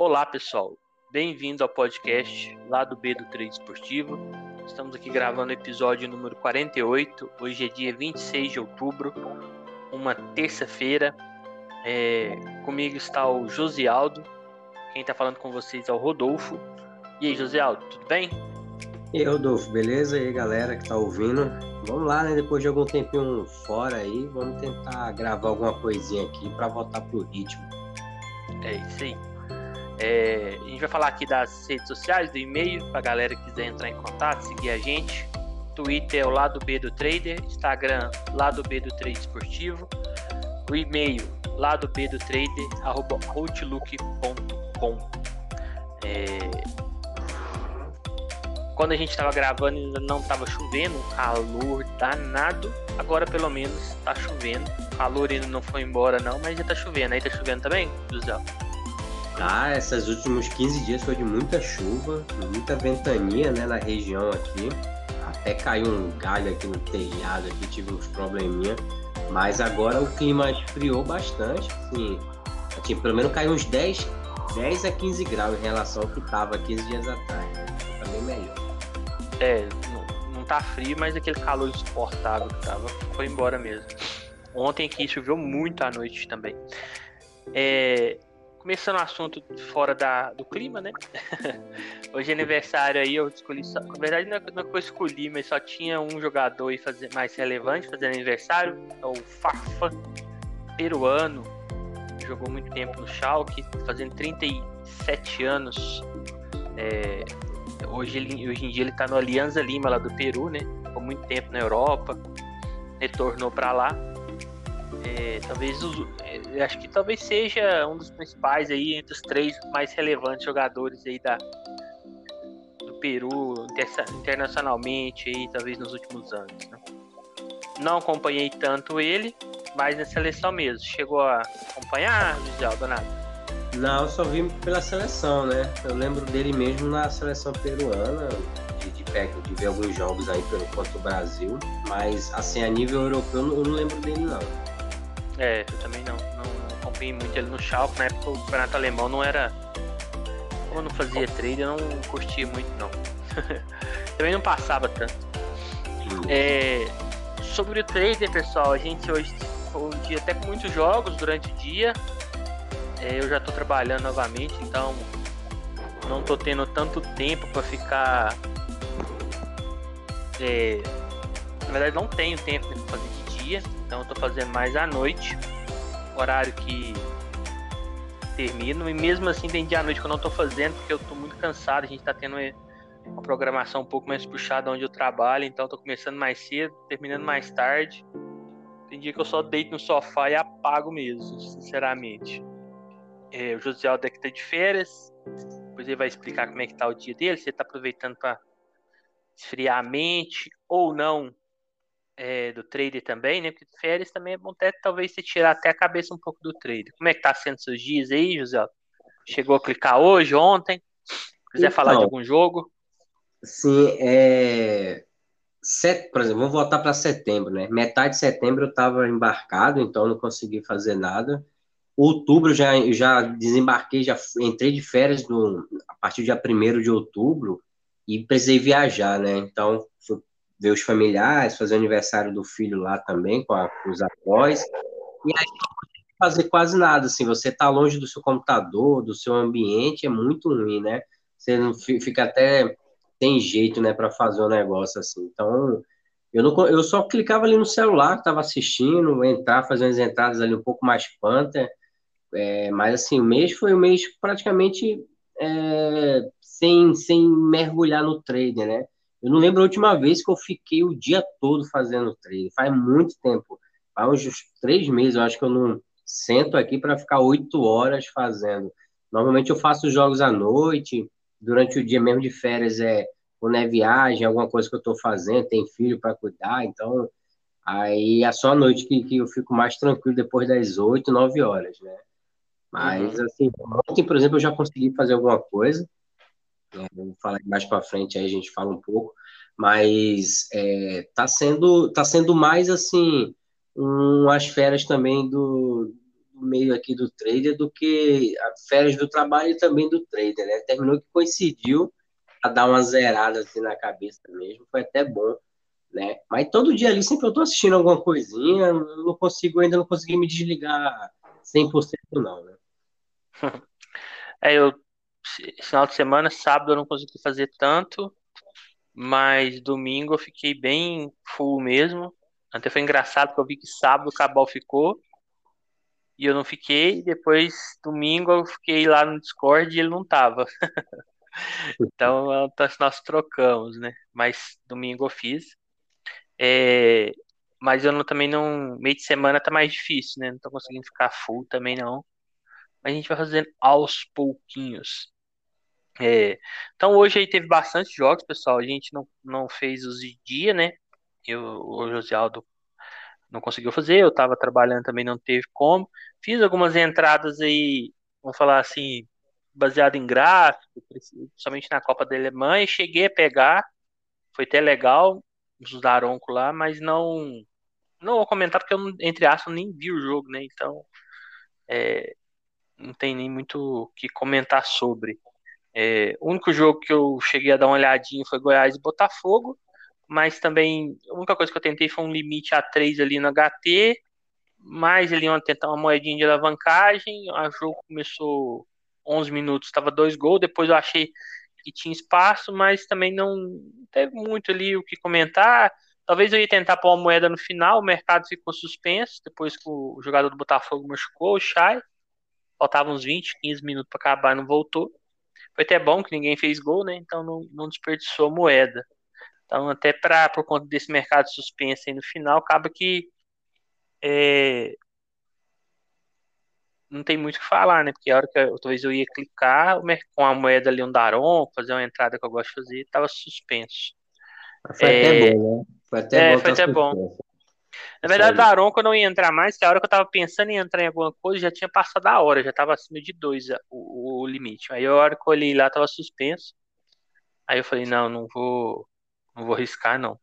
Olá, pessoal. Bem-vindo ao podcast lá do B do Trade Esportivo. Estamos aqui gravando o episódio número 48. Hoje é dia 26 de outubro, uma terça-feira. É... Comigo está o Josialdo. Quem está falando com vocês é o Rodolfo. E aí, Josialdo, tudo bem? E aí, Rodolfo, beleza? E aí, galera que está ouvindo? Vamos lá, né? Depois de algum tempinho fora aí, vamos tentar gravar alguma coisinha aqui para voltar pro ritmo. É isso aí. É, a gente vai falar aqui das redes sociais, do e-mail, para a galera que quiser entrar em contato, seguir a gente. Twitter é o lado B do Trader, Instagram lado B do Trade Esportivo, o e-mail lado B do Trader, arroba outlook.com. É, quando a gente estava gravando ainda não estava chovendo, calor danado. Agora pelo menos está chovendo. O calor ainda não foi embora não, mas já está chovendo. Aí está chovendo também, José? Ah, esses últimos 15 dias foi de muita chuva, muita ventania né, na região aqui. Até caiu um galho aqui no telhado, aqui tive uns probleminha. Mas agora o clima esfriou bastante, assim, assim, pelo menos caiu uns 10, 10 a 15 graus em relação ao que estava 15 dias atrás. Tá bem melhor. É, não, não tá frio, mas aquele calor insuportável que tava foi embora mesmo. Ontem aqui choveu muito à noite também. É, começando o assunto fora da, do clima, né? Hoje é aniversário aí, eu escolhi só. Na verdade, não é, é que eu escolhi, mas só tinha um jogador aí fazer, mais relevante fazendo aniversário. É o Fafa, peruano. Jogou muito tempo no Schalke, fazendo 37 anos. É, hoje, hoje em dia ele tá no Alianza Lima, lá do Peru, né? Ficou muito tempo na Europa. Retornou para lá. É, talvez os, acho que talvez seja um dos principais aí entre os três mais relevantes jogadores aí da do Peru internacionalmente aí talvez nos últimos anos. Né? Não acompanhei tanto ele, mas na seleção mesmo. Chegou a acompanhar, Gisele Donato? Não, eu só vi pela seleção, né? Eu lembro dele mesmo na seleção peruana, de, de, de ver alguns jogos aí pelo contra o Brasil, mas assim, a nível europeu eu não lembro dele não. É, eu também não, acompanhei muito ele no Schalke, na época o campeonato alemão não era. Como eu não fazia trade, eu não curtia muito não. também não passava tanto. É, sobre o trader, pessoal, a gente hoje foi um dia até com muitos jogos durante o dia. É, eu já estou trabalhando novamente, então não estou tendo tanto tempo para ficar. É, na verdade, não tenho tempo para fazer de dia, então estou fazendo mais à noite, horário que termino. E mesmo assim, tem dia à noite que eu não estou fazendo, porque eu estou muito cansado. A gente está tendo uma programação um pouco mais puxada onde eu trabalho, então estou começando mais cedo, terminando mais tarde. Tem dia que eu só deito no sofá e apago mesmo, sinceramente. É, o José Aldo tá de férias. Depois ele vai explicar como é que tá o dia dele. Se ele tá aproveitando para esfriar a mente ou não é, do trader também, né? Porque férias também é bom até talvez você tirar até a cabeça um pouco do trader. Como é que tá sendo seus dias aí, José? Chegou a clicar hoje, ontem? Quiser então, falar de algum jogo? Sim, é. Set... Por exemplo, vamos voltar para setembro, né? Metade de setembro eu estava embarcado, então não consegui fazer nada outubro já, já desembarquei, já entrei de férias no, a partir do dia 1 de outubro e precisei viajar, né? Então, fui ver os familiares, fazer o aniversário do filho lá também, com, a, com os avós. E aí não fazer quase nada, assim, você tá longe do seu computador, do seu ambiente, é muito ruim, né? Você não fica até tem jeito, né, para fazer um negócio assim. Então, eu, não, eu só clicava ali no celular, estava assistindo, entrar, fazer umas entradas ali um pouco mais panther, é, mas assim, o mês foi um mês praticamente é, sem, sem mergulhar no trader, né? Eu não lembro a última vez que eu fiquei o dia todo fazendo trade. Faz muito tempo. Faz uns três meses, eu acho que eu não sento aqui para ficar oito horas fazendo. Normalmente eu faço jogos à noite, durante o dia mesmo de férias é quando é viagem, alguma coisa que eu estou fazendo, tem filho para cuidar, então aí é só à noite que, que eu fico mais tranquilo depois das oito, nove horas, né? Mas, uhum. assim, ontem, por exemplo, eu já consegui fazer alguma coisa. É, vou falar mais para frente, aí a gente fala um pouco. Mas é, tá, sendo, tá sendo mais, assim, umas férias também do, meio aqui do trader do que férias do trabalho e também do trader, né? Terminou que coincidiu a dar uma zerada assim na cabeça mesmo, foi até bom, né? Mas todo dia ali sempre eu tô assistindo alguma coisinha, não consigo, ainda não consegui me desligar 100% não, né? É, eu final de semana, sábado eu não consegui fazer tanto, mas domingo eu fiquei bem full mesmo. Até foi engraçado porque eu vi que sábado o Cabal ficou e eu não fiquei. Depois, domingo, eu fiquei lá no Discord e ele não tava. então, nós trocamos, né? Mas domingo eu fiz. É, mas eu não, também não. Meio de semana tá mais difícil, né? Não tô conseguindo ficar full também não. Mas a gente vai fazendo aos pouquinhos. É, então hoje aí teve bastante jogos, pessoal. A gente não, não fez os de dia, né? Eu, o José Aldo não conseguiu fazer, eu estava trabalhando também, não teve como. Fiz algumas entradas aí, vamos falar assim, baseado em gráfico, principalmente na Copa da Alemanha. Cheguei a pegar, foi até legal, os Daronco lá, mas não não vou comentar porque eu, entre aspas, nem vi o jogo, né? Então, é, não tem nem muito o que comentar sobre. É, o único jogo que eu cheguei a dar uma olhadinha foi Goiás e Botafogo, mas também a única coisa que eu tentei foi um limite a 3 ali no HT, mais ali uma, tentar uma moedinha de alavancagem. O jogo começou 11 minutos, estava dois gols, depois eu achei que tinha espaço, mas também não teve muito ali o que comentar. Talvez eu ia tentar pôr uma moeda no final, o mercado ficou suspenso, depois que o jogador do Botafogo machucou, o Chay. Faltavam uns 20, 15 minutos para acabar, não voltou. Foi até bom que ninguém fez gol, né? Então não, não desperdiçou moeda. Então, até pra, por conta desse mercado suspenso aí no final, acaba que é, não tem muito o que falar, né? Porque a hora que eu, talvez eu ia clicar com a moeda ali um Daron, fazer uma entrada que eu gosto de fazer, estava suspenso. Foi é, até bom, né? Foi até é, bom. Foi até bom. Na verdade, da Aron, eu não ia entrar mais, que a hora que eu tava pensando em entrar em alguma coisa, já tinha passado a hora, já tava acima de dois o, o, limite. Aí a hora que eu olhei lá, tava suspenso. Aí eu falei, não, não vou. Não vou riscar, não.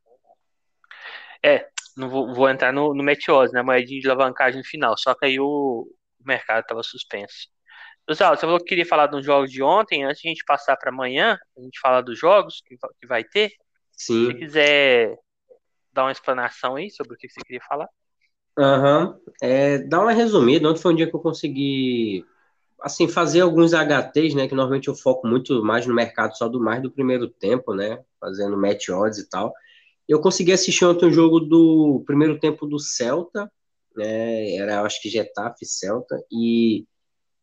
É, não vou, vou entrar no, no Meteose, né? Moedinha de alavancagem final. Só que aí o, mercado tava suspenso. Pessoal, você falou que queria falar dos jogos de ontem, antes de a gente passar para amanhã, a gente falar dos jogos que, que vai ter. Sim. Se quiser dar uma explanação aí sobre o que você queria falar? Aham. Uhum. É, dá uma resumida. Ontem foi um dia que eu consegui assim, fazer alguns HTs, né? Que normalmente eu foco muito mais no mercado só do mais do primeiro tempo, né? Fazendo match odds e tal. Eu consegui assistir ontem um jogo do primeiro tempo do Celta, né? Era, acho que Getafe Celta, e,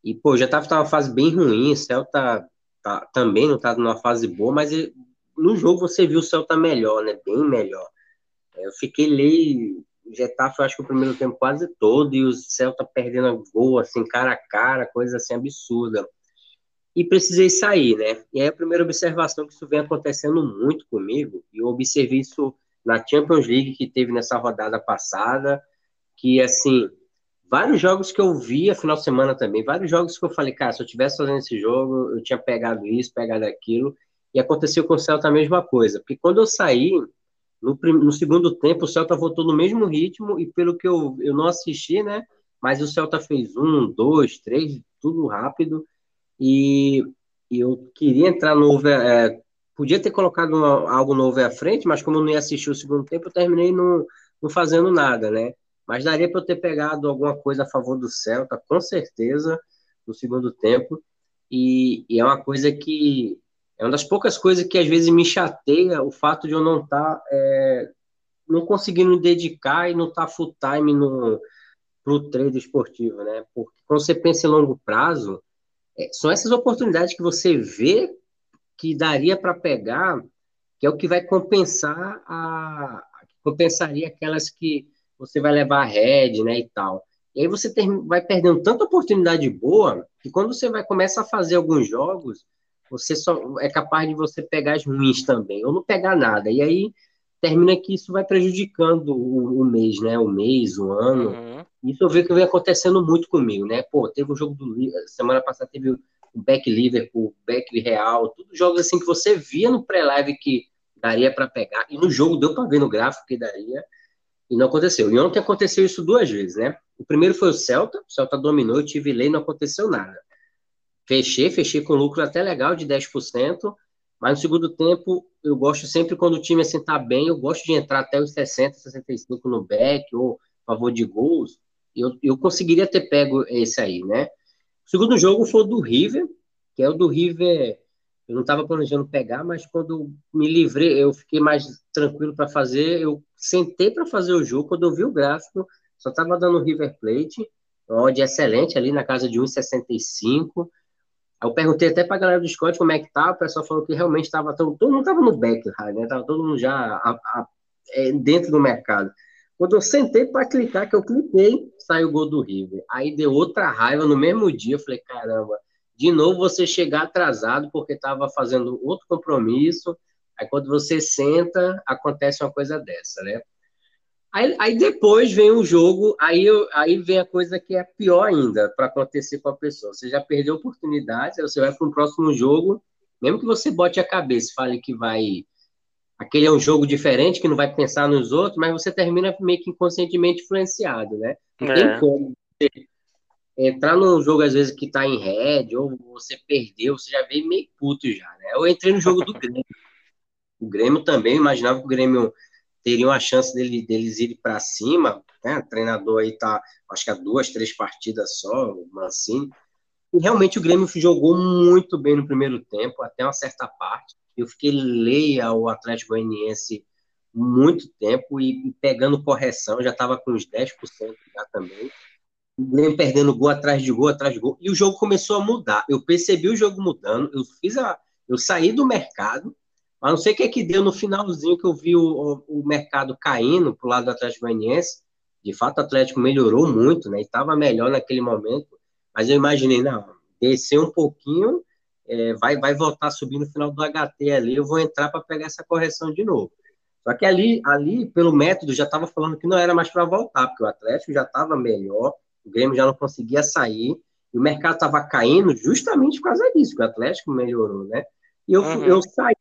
e pô, Getafe tá numa fase bem ruim, Celta tá, também não tá numa fase boa, mas ele, no jogo você viu o Celta melhor, né? Bem melhor. Eu fiquei ali, Getafe, eu acho que o primeiro tempo quase todo, e o Celta perdendo gol, assim, cara a cara, coisa assim absurda. E precisei sair, né? E aí a primeira observação que isso vem acontecendo muito comigo, e eu observei isso na Champions League que teve nessa rodada passada, que, assim, vários jogos que eu vi a final de semana também, vários jogos que eu falei, cara, se eu tivesse fazendo esse jogo, eu tinha pegado isso, pegado aquilo, e aconteceu com o Celta a mesma coisa, porque quando eu saí, no, no, segundo tempo, o Celta voltou no mesmo ritmo e pelo que eu, eu não assisti, né? Mas o Celta fez um, dois, três, tudo rápido. E, e eu queria entrar no é, podia ter colocado uma, algo novo à frente, mas como eu não ia assistir o segundo tempo, eu terminei não, não fazendo nada, né? Mas daria para eu ter pegado alguma coisa a favor do Celta, com certeza, no segundo tempo. E, e é uma coisa que é uma das poucas coisas que às vezes me chateia o fato de eu não estar tá, é, não conseguindo me dedicar e não estar tá full time no pro trade esportivo, né? Porque quando você pensa em longo prazo, é, são essas oportunidades que você vê que daria para pegar, que é o que vai compensar a compensaria aquelas que você vai levar a head, né, e tal. E aí você ter, vai perdendo tanta oportunidade boa que quando você vai começar a fazer alguns jogos, você só é capaz de você pegar as ruins também, ou não pegar nada. E aí termina que isso vai prejudicando o, o mês, né? O mês, o ano. Uhum. Isso eu vejo que vem acontecendo muito comigo, né? Pô, teve o jogo do semana passada teve o back Liverpool, o back Real, tudo jogos assim que você via no pré-live que daria para pegar e no jogo deu para ver no gráfico que daria e não aconteceu. E ontem aconteceu isso duas vezes, né? O primeiro foi o Celta, o Celta dominou, eu tive lei, não aconteceu nada. Fechei, fechei com lucro até legal de 10%, mas no segundo tempo, eu gosto sempre quando o time assim tá bem, eu gosto de entrar até os 60, 65 no back ou a favor de gols. Eu, eu conseguiria ter pego esse aí, né? O segundo jogo foi do River, que é o do River. Eu não estava planejando pegar, mas quando me livrei, eu fiquei mais tranquilo para fazer. Eu sentei para fazer o jogo. Quando eu vi o gráfico, só estava dando River Plate, onde é excelente ali na casa de 1,65. Eu perguntei até para a galera do Scott como é que tá. O pessoal falou que realmente estava todo, todo mundo estava no back, né? Tava todo mundo já a, a, é, dentro do mercado. Quando eu sentei para clicar, que eu cliquei, saiu o gol do River. Aí deu outra raiva no mesmo dia. Eu falei, caramba, de novo você chegar atrasado porque estava fazendo outro compromisso. Aí quando você senta, acontece uma coisa dessa, né? Aí, aí depois vem o jogo, aí, aí vem a coisa que é pior ainda para acontecer com a pessoa. Você já perdeu a oportunidade, aí você vai para um próximo jogo, mesmo que você bote a cabeça e fale que vai aquele é um jogo diferente, que não vai pensar nos outros, mas você termina meio que inconscientemente influenciado, né? Não é. tem como você entrar num jogo, às vezes, que tá em red, ou você perdeu, você já veio meio puto já, né? Eu entrei no jogo do Grêmio. O Grêmio também, imaginava que o Grêmio teria uma chance dele, deles irem para cima, né? O treinador aí tá, acho que há duas, três partidas só, o Mancini. E realmente o Grêmio jogou muito bem no primeiro tempo, até uma certa parte. Eu fiquei leia ao Atlético Goianiense muito tempo e, e pegando correção, já estava com uns 10% já também. Nem perdendo gol atrás de gol, atrás de gol. E o jogo começou a mudar. Eu percebi o jogo mudando, eu fiz a. Eu saí do mercado, mas não sei o que é que deu no finalzinho que eu vi o, o, o mercado caindo para o lado do Atlético Goianiense. De fato, o Atlético melhorou muito, né? E estava melhor naquele momento. Mas eu imaginei, não, descer um pouquinho é, vai, vai voltar a subir no final do HT ali, eu vou entrar para pegar essa correção de novo. Só que ali, ali pelo método, já estava falando que não era mais para voltar, porque o Atlético já estava melhor, o Grêmio já não conseguia sair, e o mercado estava caindo justamente por causa disso, que o Atlético melhorou, né? E eu, uhum. eu saí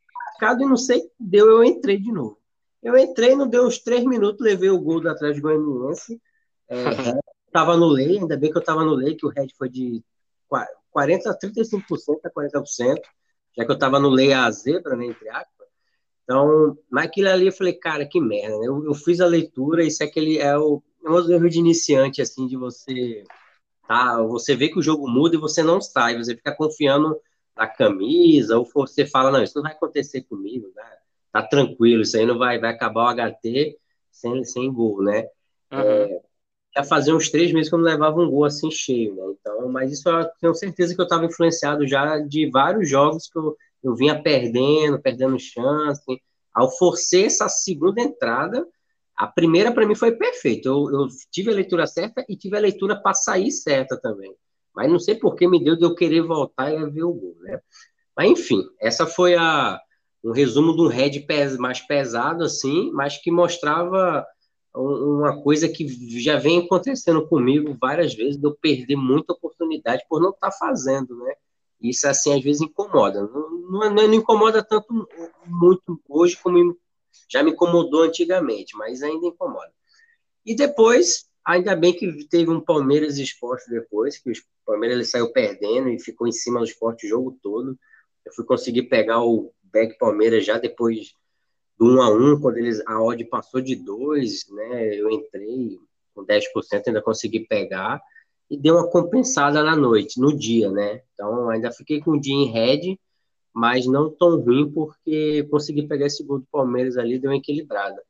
do mercado e não sei deu, eu entrei de novo. Eu entrei, não deu uns três minutos, levei o gol do Atlético Goianiense, é, no lei, ainda bem que eu estava no lei, que o Red foi de 40% a 35% a 40%, já que eu estava no lei a zebra, né, entre aspas. Então, naquilo ali eu falei, cara, que merda, né? eu, eu fiz a leitura, isso é aquele, é o, é um erro de iniciante, assim, de você, tá, você vê que o jogo muda e você não sai, você fica confiando na camisa, ou você fala, não, isso não vai acontecer comigo, né? tá tranquilo, isso aí não vai, vai acabar o HT sem, sem gol, né? Uhum. É, já fazia uns três meses que eu não levava um gol assim cheio, né? Então, mas isso eu tenho certeza que eu estava influenciado já de vários jogos que eu, eu vinha perdendo, perdendo chance. Ao forcer essa segunda entrada, a primeira para mim foi perfeita. Eu, eu, tive a leitura certa e tive a leitura para sair certa também. Mas não sei por que me deu de eu querer voltar e ver o gol, né? Mas enfim, essa foi a um resumo de um head mais pesado assim, mas que mostrava uma coisa que já vem acontecendo comigo várias vezes, de eu perder muita oportunidade por não estar tá fazendo, né? Isso, assim, às vezes incomoda. Não, não, não, incomoda tanto muito hoje como já me incomodou antigamente, mas ainda incomoda. E depois, ainda bem que teve um Palmeiras Esporte depois, que o Palmeiras ele saiu perdendo e ficou em cima do esporte o jogo todo. Eu fui conseguir pegar o back Palmeiras já depois do 1 a 1 quando eles, a odd passou de 2, né, eu entrei com 10%, ainda consegui pegar, e deu uma compensada na noite, no dia, né, então ainda fiquei com o dia em red, mas não tão ruim, porque consegui pegar esse gol do Palmeiras ali, deu uma equilibrada.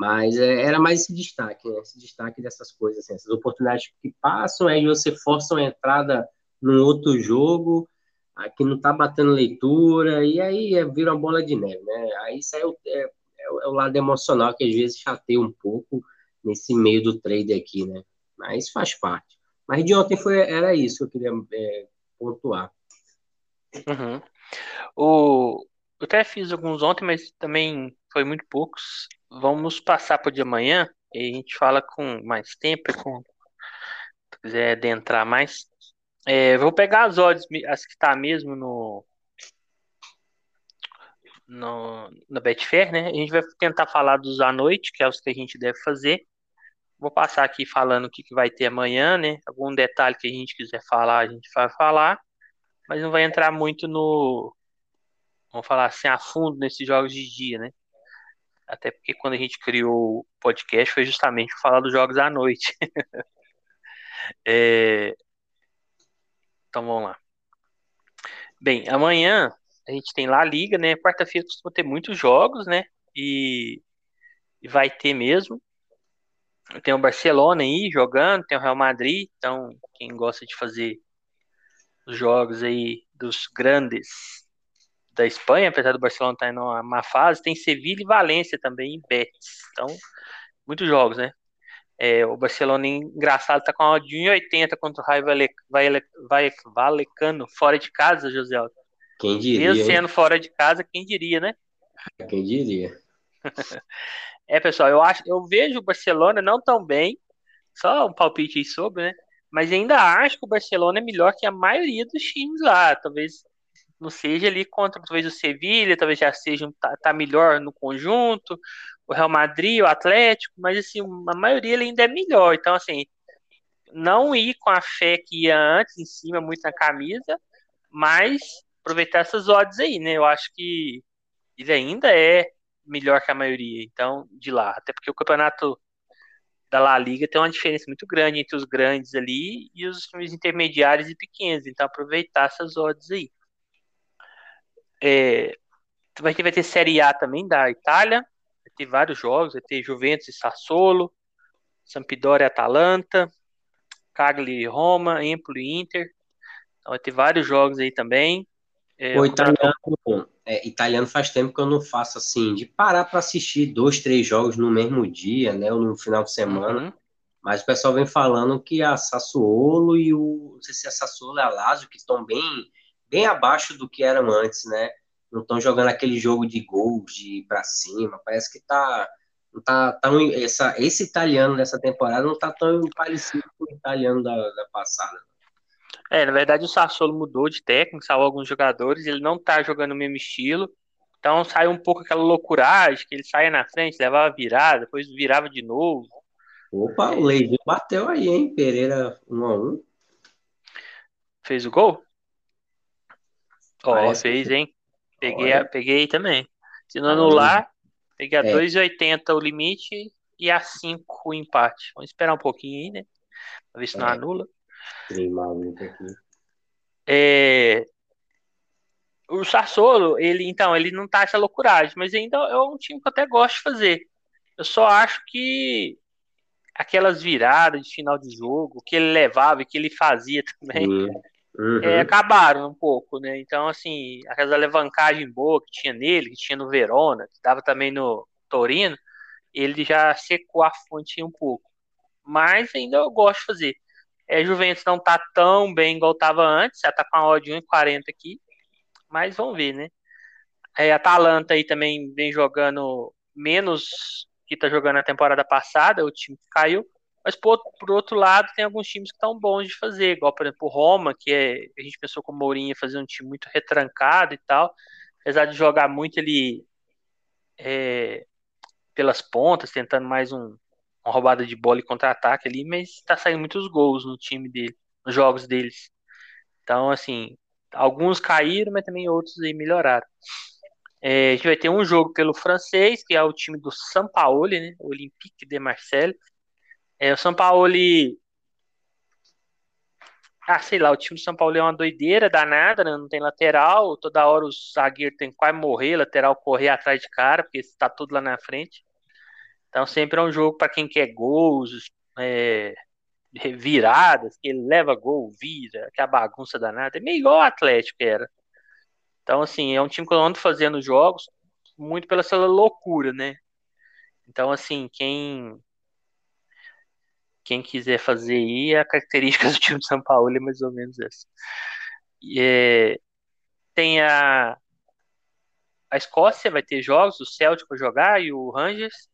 Mas é, era mais esse destaque, né? esse destaque dessas coisas, assim, essas oportunidades que passam, aí você força uma entrada num outro jogo, aqui não tá batendo leitura, e aí é, vira uma bola de neve, né? Aí isso é o, é, é o lado emocional que às vezes chateia um pouco nesse meio do trade aqui, né? Mas faz parte. Mas de ontem foi, era isso que eu queria é, pontuar. Uhum. O, eu até fiz alguns ontem, mas também foi muito poucos. Vamos passar para de amanhã e a gente fala com mais tempo, com, se quiser adentrar mais. É, vou pegar as odds, as que tá mesmo no, no, Betfair, né? A gente vai tentar falar dos à noite, que é os que a gente deve fazer. vou passar aqui falando o que, que vai ter amanhã, né? Algum detalhe que a gente quiser falar, a gente vai falar, mas não vai entrar muito no, vamos falar assim, a fundo nesses jogos de dia, né? Até porque quando a gente criou o podcast foi justamente falar dos jogos à noite. é... Então vamos lá. Bem, amanhã a gente tem lá a Liga, né? Quarta-feira costuma ter muitos jogos, né? E, e vai ter mesmo. Tem o Barcelona aí jogando, tem o Real Madrid, então quem gosta de fazer os jogos aí dos grandes da Espanha, apesar do Barcelona estar em uma má fase, tem Sevilha e Valência também, e Betis. Então, muitos jogos, né? É, o Barcelona, engraçado, tá com a de 1,80 contra o Raio Valecano, fora de casa, José Aldo. Quem diria? Mesmo sendo fora de casa, quem diria, né? Quem diria? é, pessoal, eu acho, eu vejo o Barcelona não tão bem, só um palpite aí sobre, né? Mas ainda acho que o Barcelona é melhor que a maioria dos times lá. Talvez não seja ali contra talvez o Sevilha, talvez já seja tá, tá, melhor no conjunto, o Real Madrid, o Atlético, mas assim, a maioria ainda é melhor. Então, assim, não ir com a fé que ia antes em cima, muito na camisa, mas aproveitar essas odds aí, né? Eu acho que ele ainda é melhor que a maioria, então, de lá. Até porque o campeonato da La Liga tem uma diferença muito grande entre os grandes ali e os times intermediários e pequenos. Então, aproveitar essas odds aí. É, vai, ter, vai ter Série A também da Itália. Vai ter vários jogos. Vai ter Juventus e Sassuolo, Sampdoria e Atalanta, Cagliari e Roma, Empoli e Inter. Então, vai ter vários jogos aí também. É, o italiano, é, italiano faz tempo que eu não faço assim, de parar para assistir dois, três jogos no mesmo dia, né, ou no final de semana. Uhum. Mas o pessoal vem falando que a Sassuolo e o. Não sei se é a Sassuolo e a Lazio, que estão bem, bem abaixo do que eram antes, né? Não estão jogando aquele jogo de gols, de ir para cima. Parece que tá. Não tá tão, essa, esse italiano dessa temporada não tá tão parecido com o italiano da, da passada. É, na verdade o Sassuolo mudou de técnico, salvou alguns jogadores, ele não tá jogando o mesmo estilo. Então saiu um pouco aquela loucuragem, que ele saia na frente, levava virada, depois virava de novo. Opa, o Leivinho bateu aí, hein? Pereira 1 a 1 Fez o gol? Ó, oh, fez, que... hein? Peguei, a, peguei também. Se não anular, peguei a é. 2,80 o limite e a 5 o empate. Vamos esperar um pouquinho aí, né? Pra ver se não é. anula. aqui. É... O Sassolo, ele então, ele não tá essa loucuragem, mas ainda é um time que eu até gosto de fazer. Eu só acho que aquelas viradas de final de jogo que ele levava e que ele fazia também uhum. é, acabaram um pouco, né? Então, assim, aquela alavancagem boa que tinha nele, que tinha no Verona, que dava também no Torino, ele já secou a fonte um pouco. Mas ainda eu gosto de fazer. É, Juventus não tá tão bem igual tava antes, já tá com a odd 1,40 aqui, mas vamos ver, né? É, Atalanta aí também vem jogando menos que tá jogando a temporada passada, o time caiu, mas por, por outro lado tem alguns times que estão bons de fazer, igual por exemplo o Roma, que é, a gente pensou com o Mourinho fazer um time muito retrancado e tal, apesar de jogar muito ele é, pelas pontas, tentando mais um, uma roubada de bola e contra-ataque ali, mas tá saindo muitos gols no time dele, nos jogos deles. Então, assim, alguns caíram, mas também outros aí melhoraram. É, a gente vai ter um jogo pelo francês, que é o time do São Paulo, né? Olympique de Marseille. É, o São Paulo. Ah, sei lá, o time do São Paulo é uma doideira danada, né? não tem lateral. Toda hora o zagueiro tem que quase morrer, lateral correr atrás de cara, porque está tudo lá na frente. Então sempre é um jogo para quem quer gols, é, viradas, que ele leva gol, vira, que a bagunça danada. É meio igual o Atlético era. Então, assim, é um time que eu ando fazendo jogos muito pela sua loucura, né? Então, assim, quem quem quiser fazer aí, a característica do time de São Paulo é mais ou menos essa. E, é, tem a a Escócia vai ter jogos, o Celtic vai jogar e o Rangers.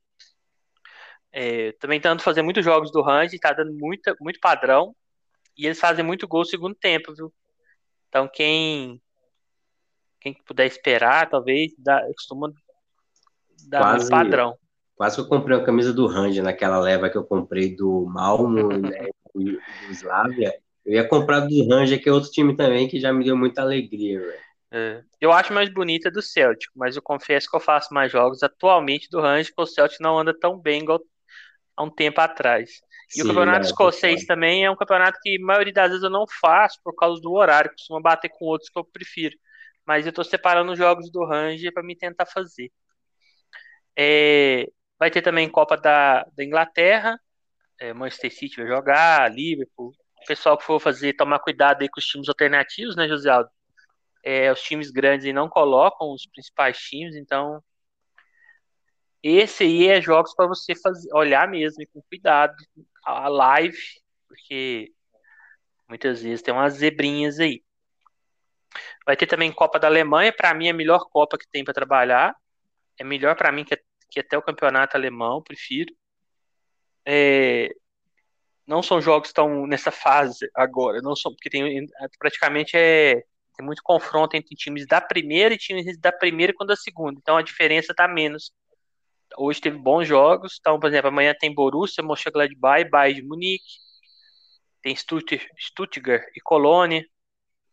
É, também estão fazer muitos jogos do Rangers, tá dando muita, muito padrão. E eles fazem muito gol no segundo tempo, viu? Então quem quem puder esperar, talvez, dá, costuma dar Quase, um padrão. Quase que eu comprei uma camisa do Ranger naquela leva que eu comprei do Malmo, né, do, Slavia. Eu ia comprar do Ranger, que é outro time também, que já me deu muita alegria, velho. É. Eu acho mais bonita do Celtic, mas eu confesso que eu faço mais jogos atualmente do Ranger, porque o Celtic não anda tão bem igual há um tempo atrás. E Sim, o campeonato né, escocês é. também é um campeonato que a maioria das vezes eu não faço por causa do horário, costuma bater com outros que eu prefiro. Mas eu tô separando os jogos do Ranger para me tentar fazer. É, vai ter também Copa da, da Inglaterra, é, Manchester City vai jogar, Liverpool. O pessoal que for fazer, tomar cuidado aí com os times alternativos, né, José Aldo? É, os times grandes não colocam os principais times, então esse aí é jogos para você fazer, olhar mesmo com cuidado a live, porque muitas vezes tem umas zebrinhas aí. Vai ter também Copa da Alemanha, para mim é a melhor Copa que tem para trabalhar. É melhor para mim que, que até o campeonato alemão, prefiro. É, não são jogos estão nessa fase agora, não são porque tem praticamente é tem muito confronto entre times da primeira e times da primeira e da segunda, então a diferença está menos. Hoje teve bons jogos, então por exemplo amanhã tem Borussia, Mönchengladbach, Bayern de Munique, tem Stuttgart e Colônia,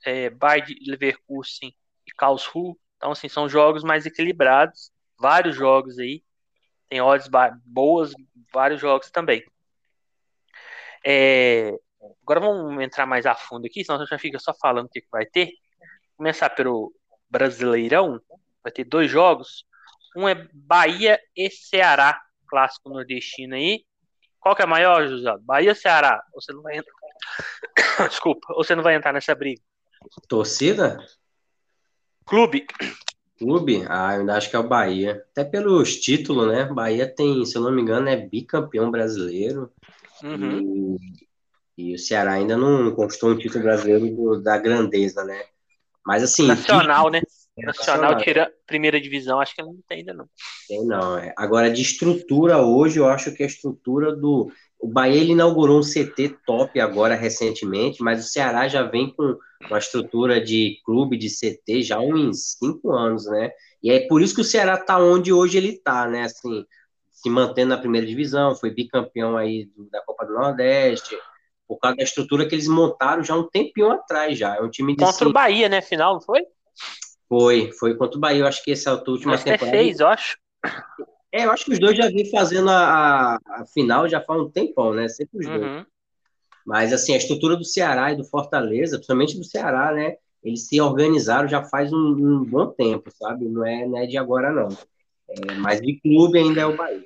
é, Bayern de Leverkusen e Karlsruhe, então assim são jogos mais equilibrados, vários jogos aí, tem odds boas, vários jogos também. É, agora vamos entrar mais a fundo aqui, senão a gente já fica só falando o que, que vai ter. Começar pelo Brasileirão, vai ter dois jogos. Um é Bahia e Ceará, clássico nordestino aí. Qual que é maior, José? Bahia ou Ceará? Você não vai entrar. Desculpa, você não vai entrar nessa briga. Torcida? Clube. Clube? Ah, eu ainda acho que é o Bahia. Até pelos títulos, né? Bahia tem, se eu não me engano, é bicampeão brasileiro. Uhum. E, e, o Ceará ainda não conquistou um título brasileiro do, da grandeza, né? Mas assim. Nacional, né? É nacional, tira primeira divisão, acho que não tem ainda não. Tem não, é. Agora, de estrutura hoje, eu acho que a estrutura do. O Bahia ele inaugurou um CT top agora recentemente, mas o Ceará já vem com uma estrutura de clube de CT já há uns cinco anos, né? E é por isso que o Ceará tá onde hoje ele tá, né? Assim, se mantendo na primeira divisão, foi bicampeão aí do, da Copa do Nordeste, por causa da estrutura que eles montaram já um tempinho atrás já. É um time de Contra o Bahia, né? Final, não foi? Foi, foi contra o Bahia. Eu acho que essa é a última Mas temporada. fez, eu acho. É, eu acho que os dois já vêm fazendo a, a, final já faz um tempão, né? Sempre os uhum. dois. Mas, assim, a estrutura do Ceará e do Fortaleza, principalmente do Ceará, né? Eles se organizaram já faz um, um bom tempo, sabe? Não é, não é de agora, não. É, mas de clube ainda é o Bahia.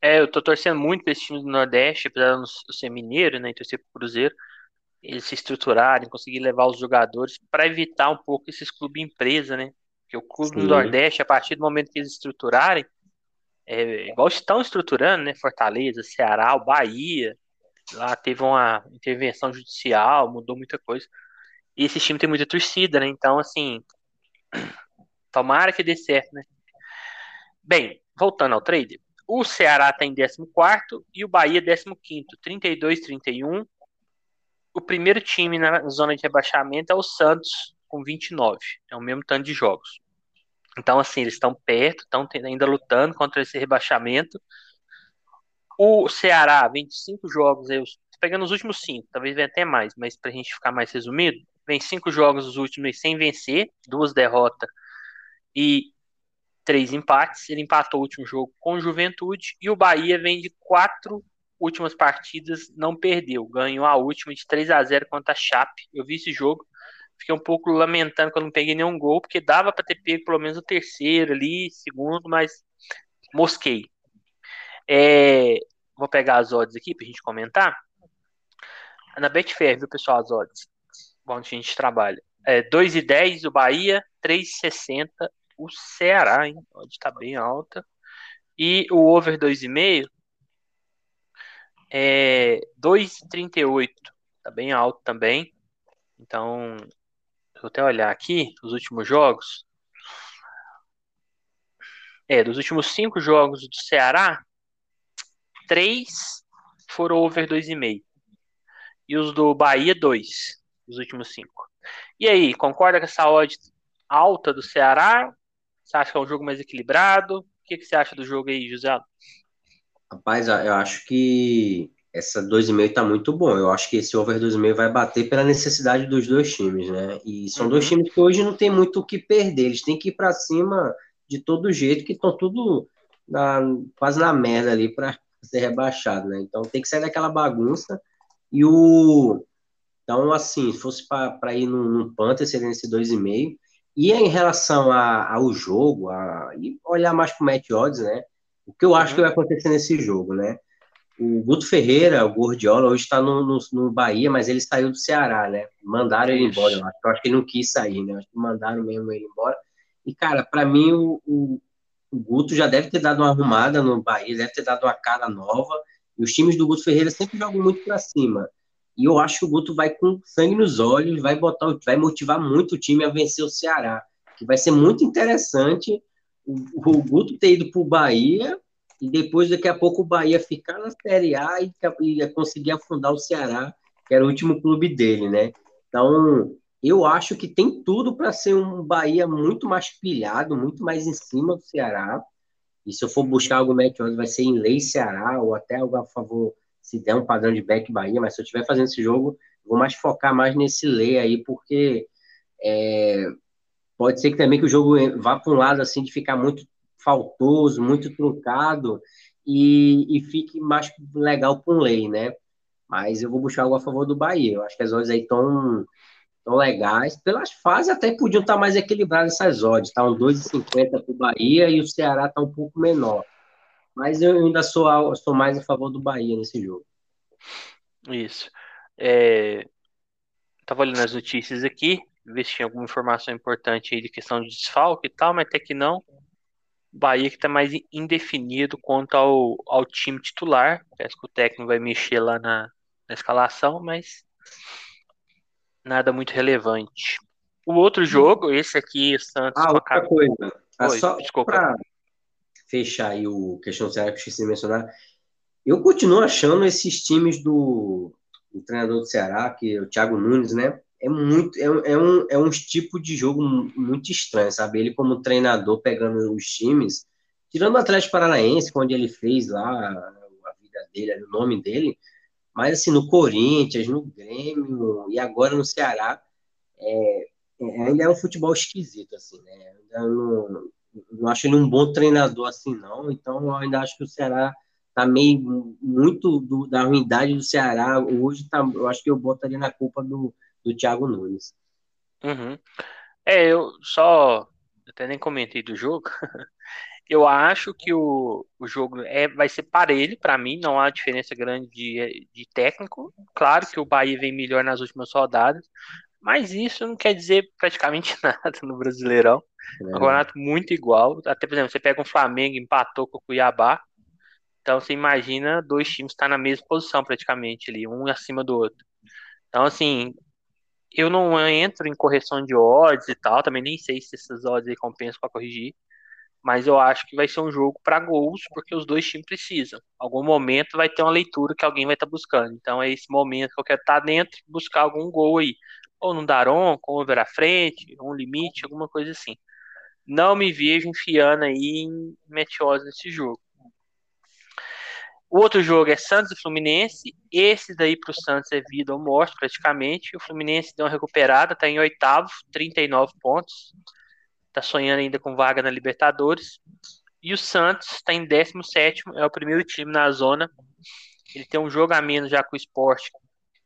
É, eu tô torcendo muito pra esse time do Nordeste, apesar de ser mineiro, né, e torcer pro Cruzeiro, eles se estruturarem, conseguir levar os jogadores para evitar um pouco esses clubes empresa, né? Porque o clube Sim. do Nordeste, a partir do momento que eles estruturarem, é, igual estão estruturando, né? Fortaleza, Ceará, o Bahia, lá teve uma intervenção judicial, mudou muita coisa. E esse time tem muita torcida, né? Então, assim, tomara que dê certo, né? Bem, voltando ao trade, o Ceará está em 14 e o Bahia 15, 32-31. O primeiro time na zona de rebaixamento é o Santos, com 29. É o mesmo tanto de jogos. Então, assim, eles estão perto, estão ainda lutando contra esse rebaixamento. O Ceará, 25 jogos, eu pegando os últimos 5, talvez venha até mais, mas para a gente ficar mais resumido, vem 5 jogos os últimos sem vencer, duas derrotas e três empates. Ele empatou o último jogo com Juventude e o Bahia vem de quatro últimas partidas, não perdeu. Ganhou a última de 3 a 0 contra a Chape. Eu vi esse jogo, fiquei um pouco lamentando que eu não peguei nenhum gol, porque dava para ter pego pelo menos o terceiro ali, segundo, mas mosquei. É, vou pegar as odds aqui pra gente comentar. Na Betfair, viu, pessoal, as odds. Onde a gente trabalha. É, 2,10 o Bahia, 3,60 o Ceará, hein? Pode estar bem alta. E o over 2,5 é 2,38. Tá bem alto também. Então, vou até olhar aqui os últimos jogos. É, dos últimos cinco jogos do Ceará, três foram over 2,5. E os do Bahia, dois. Os últimos cinco. E aí, concorda com essa odd alta do Ceará você acha que é um jogo mais equilibrado? O que, que você acha do jogo aí, José? Rapaz, eu acho que essa 2,5 tá muito bom. Eu acho que esse over 2,5 vai bater pela necessidade dos dois times, né? E são uhum. dois times que hoje não tem muito o que perder. Eles têm que ir para cima de todo jeito, que estão tudo na, quase na merda ali para ser rebaixado, né? Então tem que sair daquela bagunça. E o. Então, assim, se fosse para ir num, num Panther, seria nesse 2,5. E em relação a, ao jogo, a, e olhar mais para o match odds, né? O que eu acho uhum. que vai acontecer nesse jogo, né? O Guto Ferreira, o Gordiola, hoje está no, no, no, Bahia, mas ele saiu do Ceará, né? Mandaram ele embora. Eu acho, eu acho que ele não quis sair, né? Acho que mandaram mesmo ele embora. E, cara, para mim, o, o, o, Guto já deve ter dado uma arrumada no Bahia, deve ter dado uma cara nova. E os times do Guto Ferreira sempre jogam muito para cima. E eu acho que o Guto vai com sangue nos olhos, vai botar, vai motivar muito o time a vencer o Ceará. Que vai ser muito interessante o, o Guto ter ido para o Bahia e depois, daqui a pouco, o Bahia ficar na Série A e, e conseguir afundar o Ceará, que era o último clube dele, né? Então, eu acho que tem tudo para ser um Bahia muito mais pilhado, muito mais em cima do Ceará. E se eu for buscar algo match vai ser em lei Ceará, ou até algo a favor, se der um padrão de back Bahia, mas se eu estiver fazendo esse jogo, vou mais focar mais nesse lei aí, porque é, pode ser que também que o jogo vá para um lado assim de ficar muito faltoso, muito truncado e, e fique mais legal para um lei, né? Mas eu vou buscar algo a favor do Bahia. Eu acho que as odds aí estão tão legais. Pelas fases até podiam estar mais equilibradas essas odds. Tá um 2,50 para o Bahia e o Ceará está um pouco menor. Mas eu ainda sou, sou mais a favor do Bahia nesse jogo. Isso. É... Tava olhando as notícias aqui, ver se tinha alguma informação importante aí de questão de desfalque e tal, mas até que não. Bahia que está mais indefinido quanto ao, ao time titular. Parece que o técnico vai mexer lá na, na escalação, mas nada muito relevante. O outro jogo, esse aqui, Santos. Ah, outra coisa. Ah, Oi, só para fechar aí o questão do Ceará que eu esqueci de mencionar, eu continuo achando esses times do, do treinador do Ceará, que é o Thiago Nunes, né? É muito é, é, um, é um tipo de jogo muito estranho, sabe? Ele como treinador pegando os times, tirando o Atlético Paranaense, onde ele fez lá a vida dele, o nome dele, mas assim, no Corinthians, no Grêmio e agora no Ceará, é, é, ainda é um futebol esquisito, assim, né? Ainda não, não acho ele um bom treinador assim, não, então eu ainda acho que o Ceará tá meio muito do, da ruindade do Ceará hoje, tá, eu acho que eu botaria na culpa do do Thiago Nunes. Uhum. É, eu só até nem comentei do jogo. eu acho que o, o jogo é, vai ser parelho para mim, não há diferença grande de, de técnico. Claro que o Bahia vem melhor nas últimas rodadas, mas isso não quer dizer praticamente nada no Brasileirão. É. Um campeonato muito igual. Até, por exemplo, você pega um Flamengo, empatou com o Cuiabá. Então você imagina dois times estar tá na mesma posição praticamente ali, um acima do outro. Então, assim, eu não entro em correção de odds e tal, também nem sei se essas odds aí compensam para corrigir, mas eu acho que vai ser um jogo para gols, porque os dois times precisam. Algum momento vai ter uma leitura que alguém vai estar tá buscando. Então é esse momento que eu quero estar tá dentro, buscar algum gol aí. Ou no Daron, com over à frente, um limite, alguma coisa assim. Não me vejo enfiando aí em meteose nesse jogo. O outro jogo é Santos e Fluminense. Esse daí para o Santos é vida ou morte, praticamente. O Fluminense deu uma recuperada, está em oitavo, 39 pontos. Está sonhando ainda com vaga na Libertadores. E o Santos está em 17, é o primeiro time na zona. Ele tem um jogo a menos já com o esporte,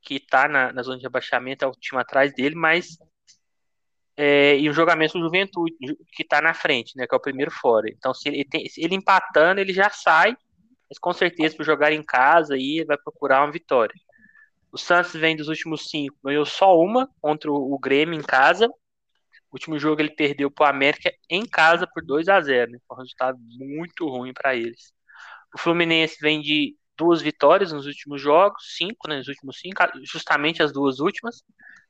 que está na, na, zona de abaixamento, é o time atrás dele, mas. É, e um menos com o Juventude, que está na frente, né, que é o primeiro fora. Então, se ele, tem, se ele empatando, ele já sai mas com certeza, por jogar em casa, aí vai procurar uma vitória. O Santos vem dos últimos cinco, ganhou só uma contra o Grêmio em casa. O último jogo ele perdeu para o América em casa por 2 a 0 né? Foi um resultado muito ruim para eles. O Fluminense vem de duas vitórias nos últimos jogos, cinco, né, nos últimos cinco, justamente as duas últimas.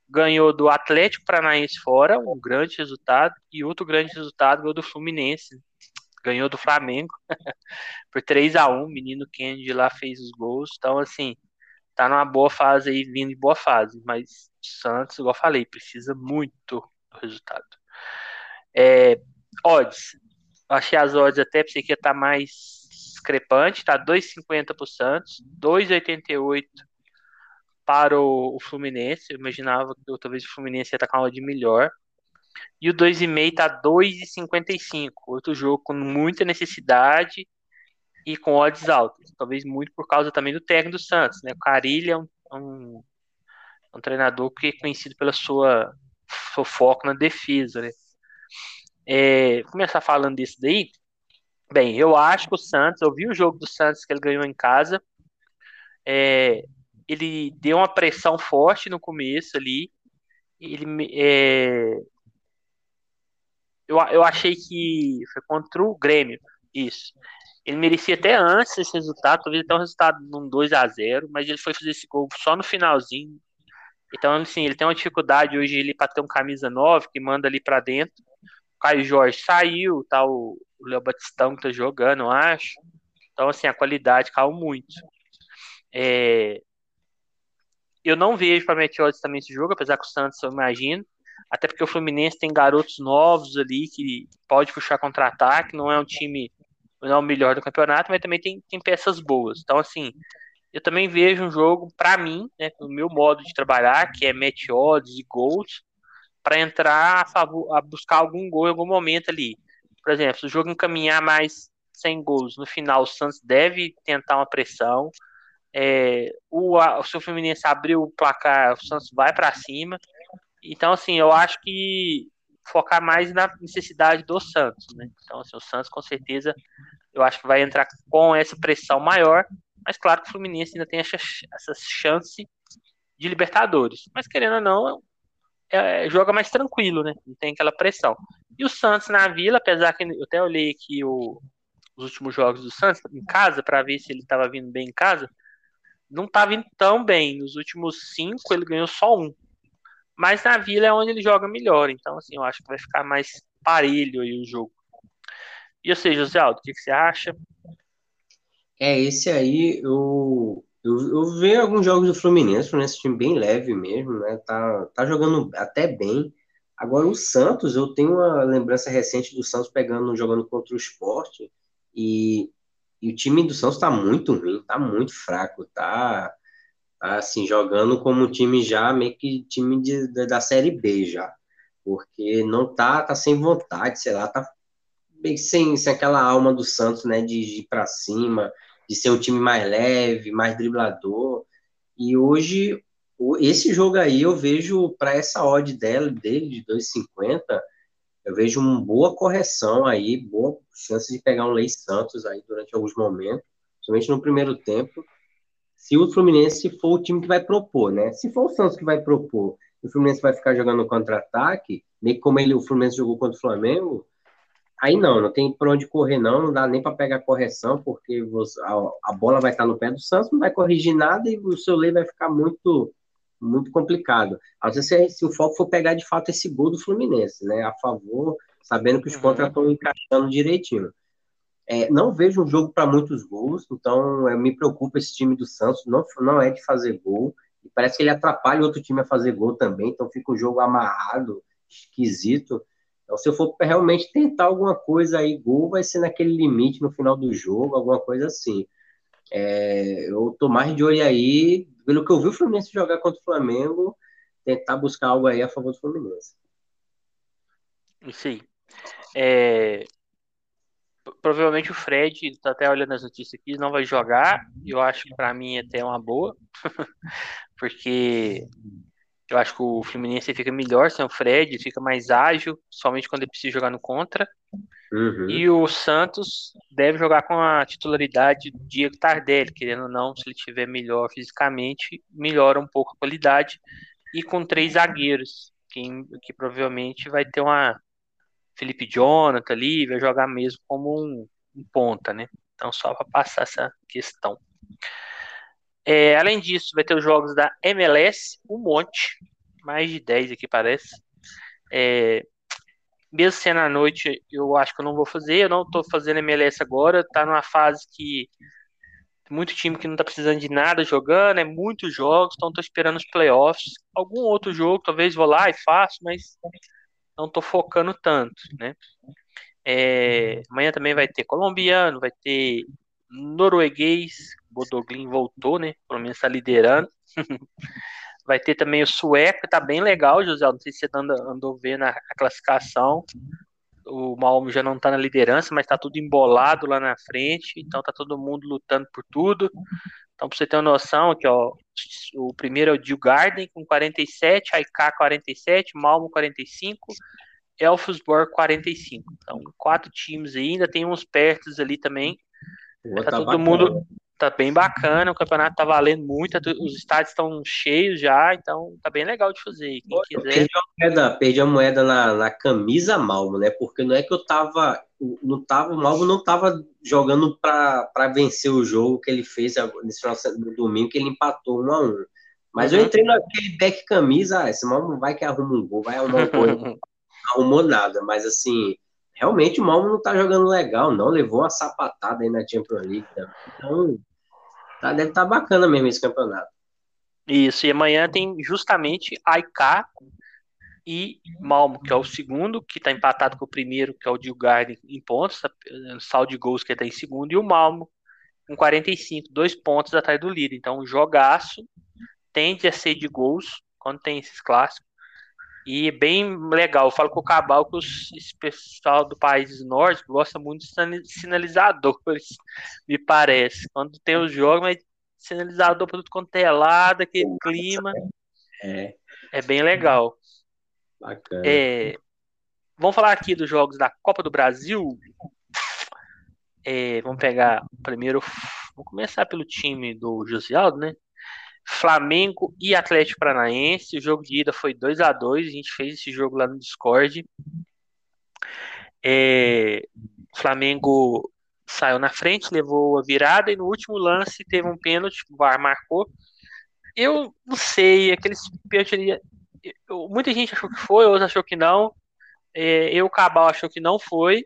Ganhou do Atlético Paranaense fora, um grande resultado, e outro grande resultado ganhou do Fluminense, ganhou do Flamengo por 3 a 1 menino Kennedy lá fez os gols. Então, assim, tá numa boa fase aí, vindo em boa fase. Mas Santos, igual falei, precisa muito do resultado. É, odds. achei as odds até pensei que ia estar tá mais discrepante, tá 2,50 para o Santos, 2,88 para o, o, Fluminense. Eu imaginava que talvez o Fluminense ia estar com uma odd melhor. E o 2,5 tá 2,55. Outro jogo com muita necessidade e com odds altas. Talvez muito por causa também do técnico do Santos, né? O Carilli é um, um, um treinador que é conhecido sua seu foco na defesa, né? É, começar falando disso daí. Bem, eu acho que o Santos, eu vi o jogo do Santos que ele ganhou em casa. É, ele deu uma pressão forte no começo ali. Ele, é, eu, eu achei que foi contra o Grêmio, isso. Ele merecia até antes esse resultado, talvez até um resultado num 2 a 0 mas ele foi fazer esse gol só no finalzinho. Então, assim, ele tem uma dificuldade hoje ele para ter um camisa 9 que manda ali para dentro. O Caio Jorge saiu, tá o Léo Batistão que tá jogando, eu acho. Então, assim, a qualidade caiu muito. É... Eu não vejo para Meteoros também esse jogo, apesar que o Santos, eu imagino. Até porque o Fluminense tem garotos novos ali que pode puxar contra-ataque, não é um time não é o melhor do campeonato, mas também tem, tem peças boas. Então, assim, eu também vejo um jogo, para mim, né, o meu modo de trabalhar, que é match odds e gols, para entrar a, favor, a buscar algum gol em algum momento ali. Por exemplo, se o jogo encaminhar mais sem gols no final, o Santos deve tentar uma pressão. É, o, a, se o Fluminense abrir o placar, o Santos vai para cima. Então, assim, eu acho que focar mais na necessidade do Santos, né? Então, assim, o Santos com certeza eu acho que vai entrar com essa pressão maior, mas claro que o Fluminense ainda tem essa, chance de Libertadores. Mas querendo ou não, é, joga mais tranquilo, né? Não tem aquela pressão. E o Santos na Vila, apesar que eu até olhei aqui o, os últimos jogos do Santos em casa para ver se ele estava vindo bem em casa, não estava tão bem. Nos últimos cinco ele ganhou só um. Mas na Vila é onde ele joga melhor. Então, assim, eu acho que vai ficar mais parelho aí o jogo. E você, José Aldo, o que, que você acha? É, esse aí, eu, eu, eu vejo alguns jogos do Fluminense, né? Esse time bem leve mesmo, né? Tá, tá jogando até bem. Agora, o Santos, eu tenho uma lembrança recente do Santos pegando, jogando contra o esporte, e, e o time do Santos tá muito ruim, tá muito fraco, Tá, assim, jogando como um time já, meio que time de, da Série B já, porque não tá, tá sem vontade, sei lá, tá meio sem, sem aquela alma do Santos, né, de, de ir para cima, de ser um time mais leve, mais driblador, e hoje, esse jogo aí, eu vejo, para essa odd dela, dele, de 2,50, eu vejo uma boa correção aí, boa chance de pegar um Lei Santos aí durante alguns momentos, somente no primeiro tempo, se o Fluminense for o time que vai propor, né? Se for o Santos que vai propor, o Fluminense vai ficar jogando contra-ataque, meio como ele, o Fluminense jogou contra o Flamengo, aí não, não tem para onde correr não, não dá nem para pegar correção, porque você, a, a, bola vai estar no pé do Santos, não vai corrigir nada e o seu lei vai ficar muito muito complicado. Às vezes, se, se, o foco for pegar de fato esse gol do Fluminense, né, a favor, sabendo que os uhum. contras estão encaixando direitinho. É, não vejo um jogo para muitos gols, então é, me preocupa esse time do Santos, não, não é de fazer gol, e parece que ele atrapalha outro time a fazer gol também, então fica o jogo amarrado, esquisito. Então, se eu for realmente tentar alguma coisa aí, gol vai ser naquele limite no final do jogo, alguma coisa assim. É, eu tô mais de olho aí, pelo que eu vi o Fluminense jogar contra o Flamengo, tentar buscar algo aí a favor do Fluminense. Sim. É, provavelmente o Fred, tá até olhando as notícias aqui, não vai jogar. Eu acho que para mim é até uma boa, porque eu acho que o Fluminense fica melhor sem o Fred, fica mais ágil, somente quando ele precisa jogar no contra. Uhum. E o Santos deve jogar com a titularidade do Diego Tardelli, querendo ou não, se ele tiver melhor fisicamente, melhora um pouco a qualidade. E com três zagueiros, que, que provavelmente vai ter uma Felipe Jonathan ali, vai jogar mesmo como um, um ponta, né? Então, só para passar essa questão. É, além disso, vai ter os jogos da MLS, um monte, mais de 10 aqui parece. É, mesmo sendo à noite, eu acho que eu não vou fazer, eu não estou fazendo MLS agora, tá numa fase que muito time que não tá precisando de nada jogando, é muitos jogos, então tô esperando os playoffs. Algum outro jogo, talvez vou lá e faço, mas não estou focando tanto, né? É, amanhã também vai ter colombiano, vai ter norueguês, Bodoglin voltou, né? Pelo menos está liderando. vai ter também o sueco, tá bem legal, José. Não sei se você andou, andou vendo a, a classificação. O Malmo já não tá na liderança, mas tá tudo embolado lá na frente. Então tá todo mundo lutando por tudo. Então, pra você ter uma noção, aqui, ó, o primeiro é o Jill Garden com 47, AIK 47, Malmo 45, Elfsborg 45. Então, quatro times aí, ainda tem uns perto ali também. Tá, tá todo bacana. mundo tá bem bacana, o campeonato tá valendo muito, os estádios estão cheios já, então tá bem legal de fazer. Quem quiser. Perdi a moeda, perdi a moeda na, na camisa Malmo, né? Porque não é que eu tava. Não tava o Malmo não tava jogando para vencer o jogo que ele fez nesse final do domingo, que ele empatou um a um. Mas uhum. eu entrei naquele back camisa, ah, esse Malmo vai que arruma um gol, vai arrumar um gol. não arrumou nada, mas assim realmente o Malmo não tá jogando legal, não. Levou uma sapatada aí na Champions League. Tá? Então, tá, deve estar tá bacana mesmo esse campeonato. Isso, e amanhã tem justamente AIK e Malmo, que é o segundo, que está empatado com o primeiro, que é o Dilgarden, em pontos, tá, saldo de gols que está em segundo, e o Malmo com 45, dois pontos atrás do líder. Então, jogaço tende a ser de gols quando tem esses clássicos. E bem legal, eu falo com o Cabal que os, esse pessoal do país norte gosta muito de sinalizadores, me parece. Quando tem os jogos, mas sinalizador para tudo quanto é lado, aquele clima. É. é bem legal. Bacana. É, vamos falar aqui dos jogos da Copa do Brasil. É, vamos pegar primeiro. Vamos começar pelo time do Josialdo, né? Flamengo e Atlético Paranaense. O jogo de ida foi 2 a 2 A gente fez esse jogo lá no Discord. É, Flamengo saiu na frente, levou a virada e no último lance teve um pênalti, o VAR marcou. Eu não sei, aqueles pênalti muita gente achou que foi, outros achou que não. É, eu, Cabal, achou que não foi.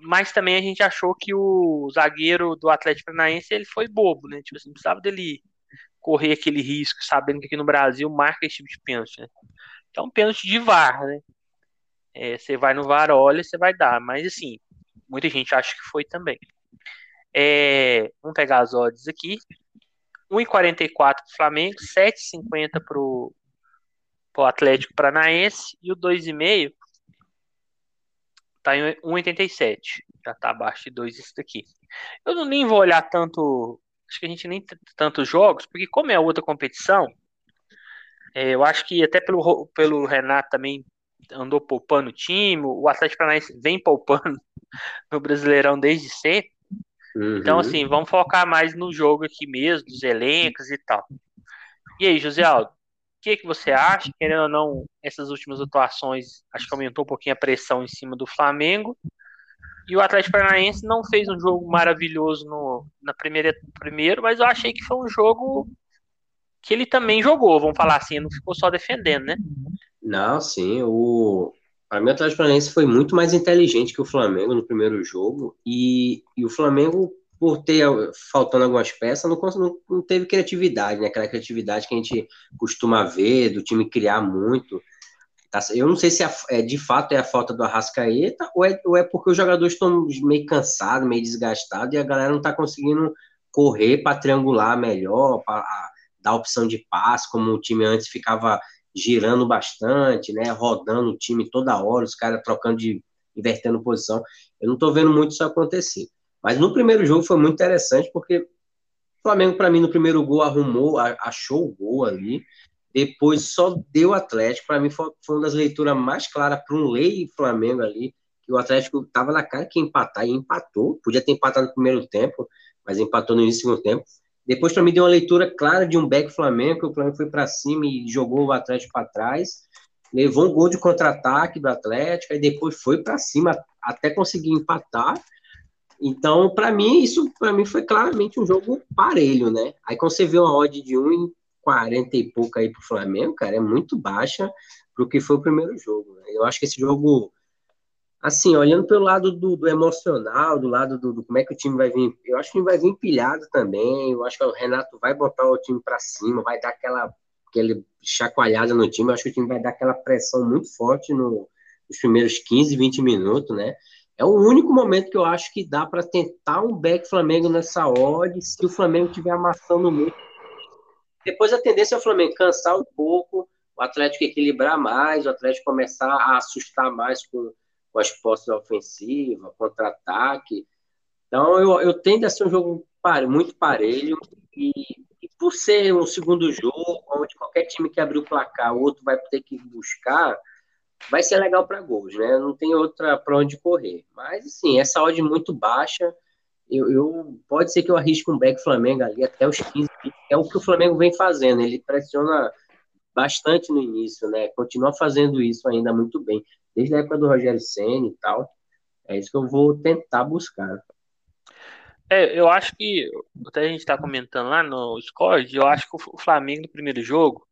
Mas também a gente achou que o zagueiro do Atlético Paranaense ele foi bobo, né? Tipo assim, precisava dele correr aquele risco, sabendo que aqui no Brasil marca esse tipo de pênalti, né? Então, pênalti de VAR, né? É, você vai no VAR, olha, você vai dar. Mas, assim, muita gente acha que foi também. É, vamos pegar as odds aqui. 1,44 para o Flamengo, 7,50 para o Atlético Paranaense e o 2,5 está em 1,87. Já está abaixo de 2 isso daqui. Eu não nem vou olhar tanto acho que a gente nem tantos jogos, porque como é outra competição, é, eu acho que até pelo, pelo Renato também andou poupando o time, o Atlético Paranaense vem poupando no Brasileirão desde sempre. Uhum. Então, assim, vamos focar mais no jogo aqui mesmo, dos elencos e tal. E aí, José Aldo, o que, que você acha? Querendo ou não, essas últimas atuações, acho que aumentou um pouquinho a pressão em cima do Flamengo. E o Atlético Paranaense não fez um jogo maravilhoso no, na primeira primeiro, mas eu achei que foi um jogo que ele também jogou, vamos falar assim, não ficou só defendendo, né? Não, sim, o para mim o Atlético Paranaense foi muito mais inteligente que o Flamengo no primeiro jogo e, e o Flamengo por ter faltando algumas peças não, não, não teve criatividade, né? Aquela criatividade que a gente costuma ver do time criar muito. Tá, eu não sei se é, é, de fato é a falta do Arrascaeta ou é, ou é porque os jogadores estão meio cansados, meio desgastados e a galera não está conseguindo correr para triangular melhor, para dar opção de passe, como o time antes ficava girando bastante, né, rodando o time toda hora, os caras trocando de invertendo posição. Eu não estou vendo muito isso acontecer. Mas no primeiro jogo foi muito interessante porque o Flamengo para mim no primeiro gol arrumou, achou o gol ali, depois só deu Atlético. Para mim foi, foi, uma das leituras mais claras para um Lei e Flamengo ali, que o Atlético estava na cara que ia empatar e empatou. Podia ter empatado no primeiro tempo, mas empatou no início do segundo tempo. Depois para mim deu uma leitura clara de um back Flamengo, que o Flamengo foi para cima e jogou o Atlético para trás. Levou um gol de contra-ataque do Atlético e depois foi para cima até conseguir empatar. Então, para mim, isso para mim foi claramente um jogo parelho, né? Aí quando você vê uma odd de 1 40 e pouco aí pro Flamengo, cara, é muito baixa pro que foi o primeiro jogo. Né? Eu acho que esse jogo, assim, olhando pelo lado do, do emocional, do lado do, do, como é que o time vai vir, eu acho que vai vir empilhado também. Eu acho que o Renato vai botar o time para cima, vai dar aquela, aquela chacoalhada no time. Eu acho que o time vai dar aquela pressão muito forte no, nos primeiros 15, 20 minutos, né? É o único momento que eu acho que dá para tentar um back Flamengo nessa odd, se o Flamengo tiver amassando muito. Depois a tendência é o Flamengo cansar um pouco, o Atlético equilibrar mais, o Atlético começar a assustar mais com, com as posses ofensivas, contra-ataque. Então eu, eu tendo a ser um jogo muito parelho e, e, por ser um segundo jogo, onde qualquer time que abrir o placar, o outro vai ter que buscar, vai ser legal para gols, né? Não tem outra para onde correr. Mas, assim, essa odd muito baixa, eu, eu, pode ser que eu arrisque um back Flamengo ali até os 15, é o que o Flamengo vem fazendo, ele pressiona bastante no início, né? Continua fazendo isso ainda muito bem, desde a época do Rogério Senna e tal. É isso que eu vou tentar buscar. É, eu acho que, até a gente está comentando lá no Discord, eu acho que o Flamengo no primeiro jogo,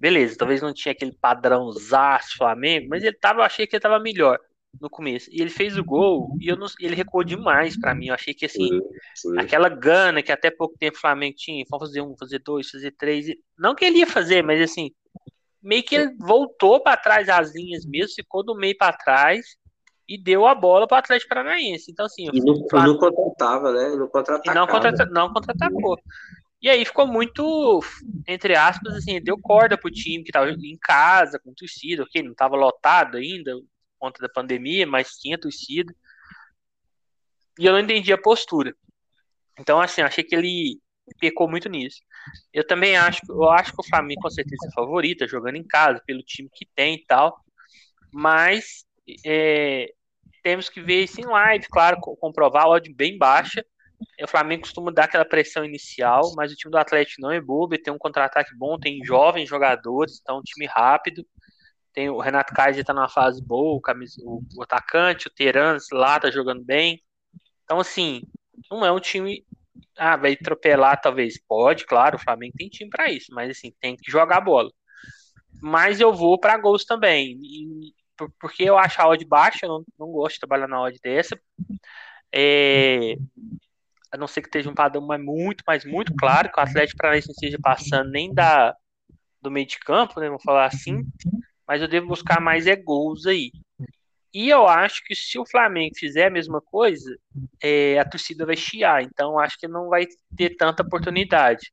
beleza, talvez não tinha aquele padrãozaço Flamengo, mas ele tava, eu achei que ele tava melhor no começo. E ele fez o gol e eu não, ele recuou demais para mim. Eu achei que assim, sim, sim. aquela gana que até pouco tempo o Flamengo tinha, vamos fazer um, fazer dois, fazer três, não que ele ia fazer, mas assim, meio que ele voltou para trás as linhas mesmo, ficou do meio para trás e deu a bola para o Atlético Paranaense. Então, assim. E não, Flamengo... não contratava, né? Não contra-atacava. Não, contra não contra-atacou. E aí ficou muito, entre aspas, assim, deu corda pro time que estava em casa, com torcida, ok? Não estava lotado ainda, conta da pandemia, mas tinha torcida. E eu não entendi a postura. Então, assim, achei que ele pecou muito nisso. Eu também acho, eu acho que o Flamengo com certeza é favorita, jogando em casa, pelo time que tem e tal. Mas é, temos que ver isso em live, claro, comprovar a odd bem baixa. O Flamengo costuma dar aquela pressão inicial, mas o time do Atlético não é bobo, tem um contra-ataque bom, tem jovens jogadores, então um time rápido. Tem o Renato Kaiser está numa fase boa, o, camis, o, atacante, o Terans lá tá jogando bem. Então, assim, não é um time. Ah, vai atropelar, talvez. Pode, claro, o Flamengo tem time para isso, mas assim, tem que jogar bola. Mas eu vou para gols também. E porque eu acho a odd baixa, eu não, não gosto de trabalhar na odd dessa. É, a não ser que esteja um padrão mas muito, mas muito claro, que o Atlético Paranaense não esteja passando nem da, do meio de campo, né, vamos falar assim, mas eu devo buscar mais é gols aí. E eu acho que se o Flamengo fizer a mesma coisa, é, a torcida vai chiar, então acho que não vai ter tanta oportunidade.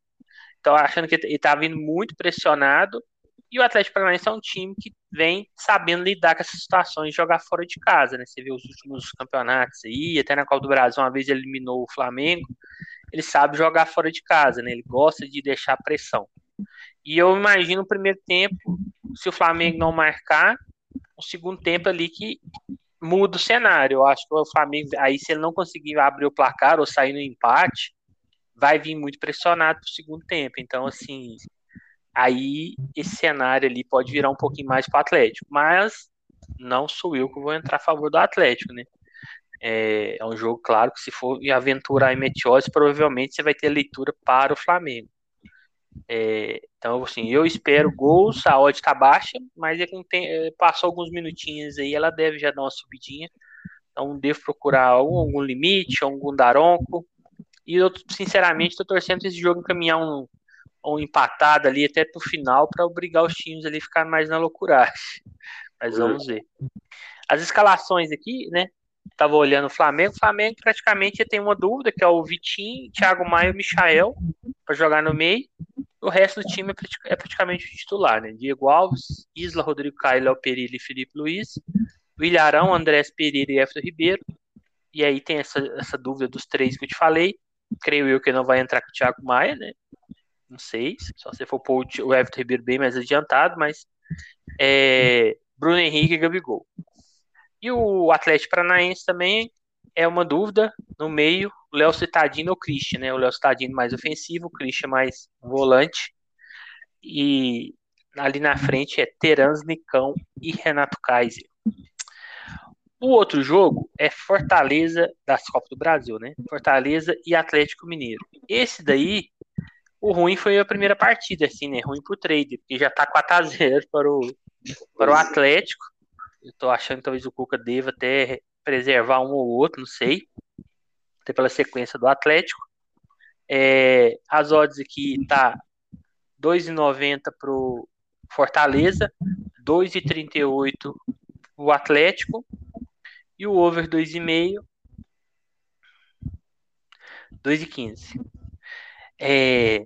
Então, achando que ele está vindo muito pressionado, e o Atlético Paranaense é um time que vem sabendo lidar com essas situações de jogar fora de casa, né? Você vê os últimos campeonatos aí, até na Copa do Brasil, uma vez eliminou o Flamengo. Ele sabe jogar fora de casa, né? Ele gosta de deixar pressão. E eu imagino o primeiro tempo, se o Flamengo não marcar, o segundo tempo ali que muda o cenário. Eu acho que o Flamengo, aí se ele não conseguir abrir o placar ou sair no empate, vai vir muito pressionado pro segundo tempo. Então, assim, aí esse cenário ali pode virar um pouquinho mais para o Atlético. Mas não sou eu que vou entrar a favor do Atlético, né? É, é um jogo, claro, que se for aventurar em Meteose, provavelmente você vai ter leitura para o Flamengo. É, então, assim, eu espero gols, a odd tá baixa, mas é tem, é, passou alguns minutinhos aí, ela deve já dar uma subidinha. Então, devo procurar algum, algum limite, algum daronco. E eu, sinceramente, estou torcendo esse jogo encaminhar um, ou empatada ali até pro final para obrigar os times ali a ficar mais na loucuragem. Mas vamos ver. As escalações aqui, né? Tava olhando o Flamengo. O Flamengo praticamente tem uma dúvida, que é o Vitinho, Thiago Maia e o Michael para jogar no meio. O resto do time é, é praticamente titular, né? Diego Alves, Isla, Rodrigo Caio, Léo Pereira e Felipe Luiz. Willarão, Andrés Pereira e Everton Ribeiro. E aí tem essa, essa dúvida dos três que eu te falei. Creio eu que não vai entrar com o Thiago Maia, né? não sei, só se for pôr o Everton Ribeiro bem mais adiantado, mas é, Bruno Henrique e Gabigol. E o Atlético Paranaense também é uma dúvida no meio, o Léo Citadino ou o Christian, né? O Léo Citadino mais ofensivo, o Christian mais volante. E ali na frente é Terans, Nicão e Renato Kaiser. O outro jogo é Fortaleza das Copas do Brasil, né? Fortaleza e Atlético Mineiro. Esse daí o ruim foi a primeira partida, assim, né? Ruim pro trade, porque já tá 4x0 para o, para o Atlético. Eu tô achando que talvez o Cuca deva até preservar um ou outro, não sei. Até pela sequência do Atlético. É, as odds aqui tá 2,90 pro Fortaleza, 2,38 o Atlético E o over 2,5. 2,15. É...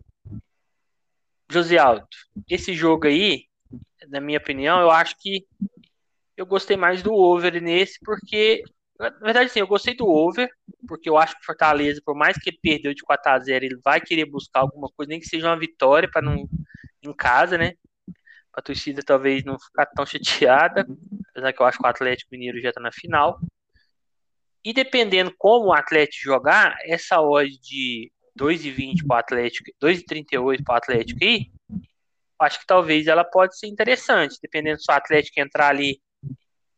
José Aldo, esse jogo aí, na minha opinião, eu acho que eu gostei mais do over nesse, porque, na verdade, sim, eu gostei do over, porque eu acho que o Fortaleza, por mais que ele perdeu de 4 a 0 ele vai querer buscar alguma coisa, nem que seja uma vitória para não em casa, né? a torcida talvez não ficar tão chateada, apesar que eu acho que o Atlético Mineiro já está na final. E dependendo como o Atlético jogar, essa odd de 2,20 para o Atlético, 2,38 para o Atlético aí, acho que talvez ela pode ser interessante, dependendo se o Atlético entrar ali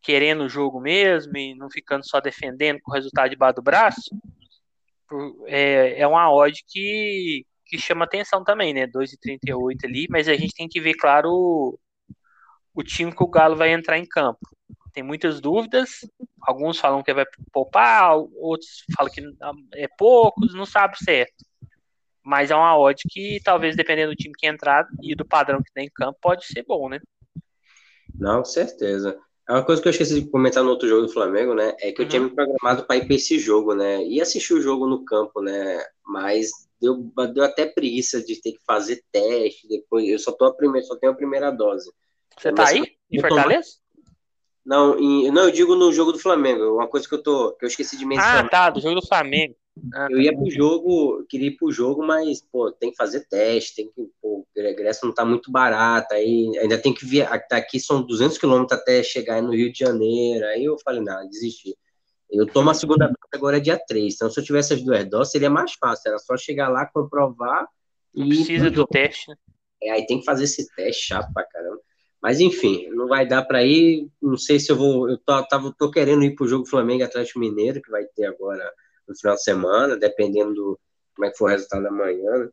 querendo o jogo mesmo e não ficando só defendendo com o resultado debaixo do braço. É, é uma odd que, que chama atenção também, né? 2,38 ali, mas a gente tem que ver, claro, o, o time que o Galo vai entrar em campo. Tem muitas dúvidas, alguns falam que vai poupar, outros falam que é poucos, não sabe certo. Mas é uma odd que talvez, dependendo do time que entrar e do padrão que tem em campo, pode ser bom, né? Não, certeza. É uma coisa que eu esqueci de comentar no outro jogo do Flamengo, né? É que eu tinha uhum. me programado para ir para esse jogo, né? E assistir o jogo no campo, né? Mas deu, deu até preguiça de ter que fazer teste. Depois, eu só tô a primeira, só tenho a primeira dose. Você tá aí? Em Fortaleza? Não, em, não, eu digo no jogo do Flamengo. Uma coisa que eu tô, que eu esqueci de mencionar. Ah, tá, do jogo do Flamengo. Ah, eu ia pro jogo, queria ir pro jogo, mas, pô, tem que fazer teste, tem que, pô, o ingresso não tá muito barato, aí ainda tem que vir, aqui são 200 quilômetros até chegar no Rio de Janeiro, aí eu falei, não, desisti. Eu tomo a segunda dose agora é dia 3, então se eu tivesse as duas doses seria mais fácil, era só chegar lá, comprovar não e... Precisa do teste, né? É, aí tem que fazer esse teste chato pra caramba. Mas enfim, não vai dar para ir, não sei se eu vou, eu tô, tava, tô querendo ir pro jogo Flamengo Atlético Mineiro, que vai ter agora no final de semana, dependendo do como é que for o resultado amanhã. Né?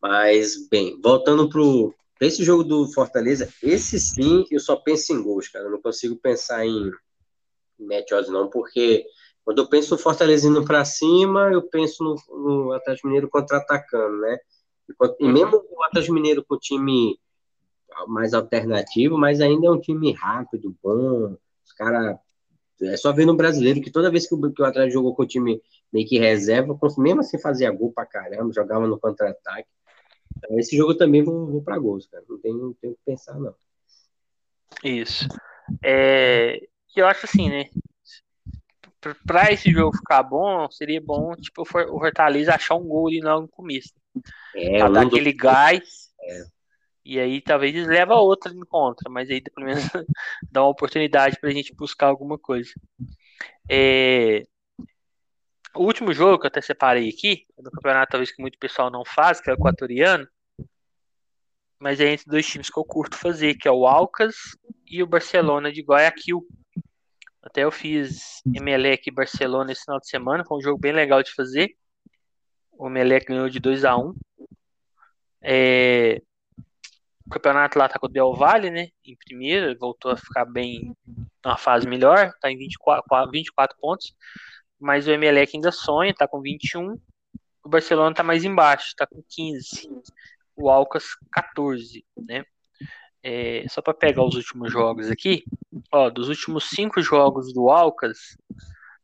Mas, bem, voltando pro esse jogo do Fortaleza, esse sim eu só penso em gols, cara. Eu não consigo pensar em, match odds, não, porque quando eu penso no Fortaleza indo para cima, eu penso no, no Atlético Mineiro contra-atacando, né? E, e mesmo o Atlético Mineiro com o time mais alternativo, mas ainda é um time rápido, bom. Os caras é só ver no brasileiro que toda vez que o, que o Atlético jogou com o time meio que reserva, mesmo assim fazia gol pra caramba, jogava no contra-ataque. Então, esse jogo também vou, vou pra gols, cara. Não tem, não tem o que pensar, não. Isso. É, eu acho assim, né? Pra esse jogo ficar bom, seria bom, tipo, o Fortaleza achar um gol ali no começo. É, pra dar aquele gás. É. E aí talvez eles leve a outra em contra, mas aí pelo menos dá uma oportunidade para a gente buscar alguma coisa. É... O último jogo que eu até separei aqui, no campeonato talvez que muito pessoal não faz, que é o equatoriano, mas é entre dois times que eu curto fazer, que é o Alcas e o Barcelona de Guayaquil. Até eu fiz Emelec e Barcelona esse final de semana, foi um jogo bem legal de fazer. O Emelec ganhou de 2 a 1 é, o campeonato lá tá com o Del Valle, né? Em primeiro, voltou a ficar bem numa fase melhor, tá em 24, 24 pontos. Mas o Emelec ainda sonha, tá com 21. O Barcelona tá mais embaixo, tá com 15. O Alcas 14, né? É, só para pegar os últimos jogos aqui, ó, dos últimos cinco jogos do Alcas,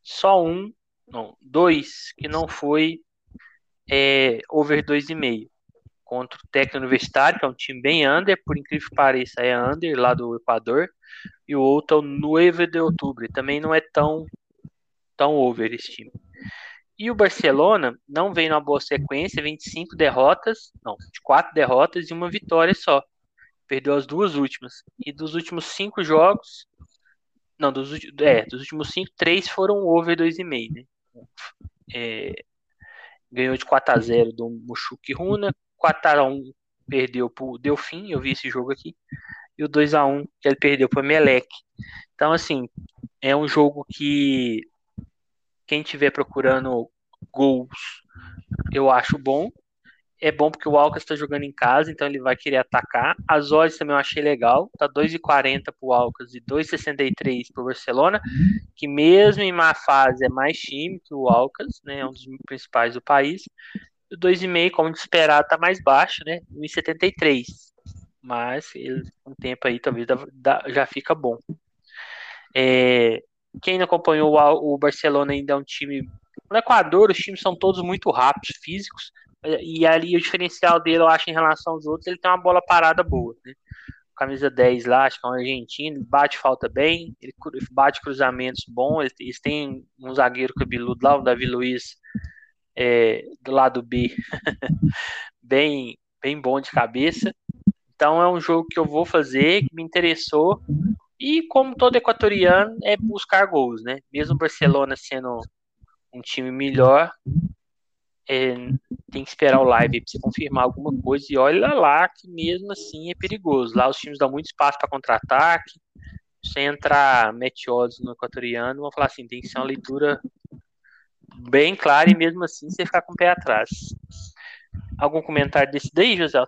só um, não, dois que não foi é, over 2,5 contra o Técnico Universitário, que é um time bem under, por incrível que pareça, é under lá do Equador, e o outro é o 9 de outubro, também não é tão, tão over esse time. E o Barcelona não vem numa boa sequência, 25 derrotas, não, de 4 derrotas e uma vitória só. Perdeu as duas últimas. E dos últimos 5 jogos, não, dos, é, dos últimos 5, 3 foram over 2,5, né? É, ganhou de 4 a 0 do Mushuki Runa, 4x1 perdeu pro Delfim, eu vi esse jogo aqui, e o 2x1 que ele perdeu pro Melec. Então, assim, é um jogo que quem estiver procurando gols, eu acho bom. É bom porque o Alcas está jogando em casa, então ele vai querer atacar. As odds também eu achei legal. Tá 2,40 pro Alcas e 2,63 pro Barcelona, que mesmo em má fase é mais time que o Alcas, né? É um dos principais do país. O 2,5, como de esperar, tá mais baixo, né? 1,73. Mas ele, um tempo aí talvez dá, dá, já fica bom. É, quem não acompanhou o Barcelona ainda é um time. No Equador, os times são todos muito rápidos, físicos. E ali o diferencial dele, eu acho, em relação aos outros, ele tem uma bola parada boa. Né? Camisa 10 lá, acho que é um argentino, bate falta bem, ele bate cruzamentos bons. Eles têm um zagueiro cabeludo lá, o Davi Luiz, é, do lado B, bem, bem bom de cabeça. Então é um jogo que eu vou fazer, que me interessou. E como todo equatoriano, é buscar gols, né? Mesmo o Barcelona sendo um time melhor, é, tem que esperar o live para você confirmar alguma coisa. E olha lá que mesmo assim é perigoso. Lá os times dão muito espaço para contra-ataque. Você entrar meteoros no equatoriano, vão falar assim: tem que ser uma leitura bem clara e mesmo assim você ficar com o pé atrás. Algum comentário desse daí, José?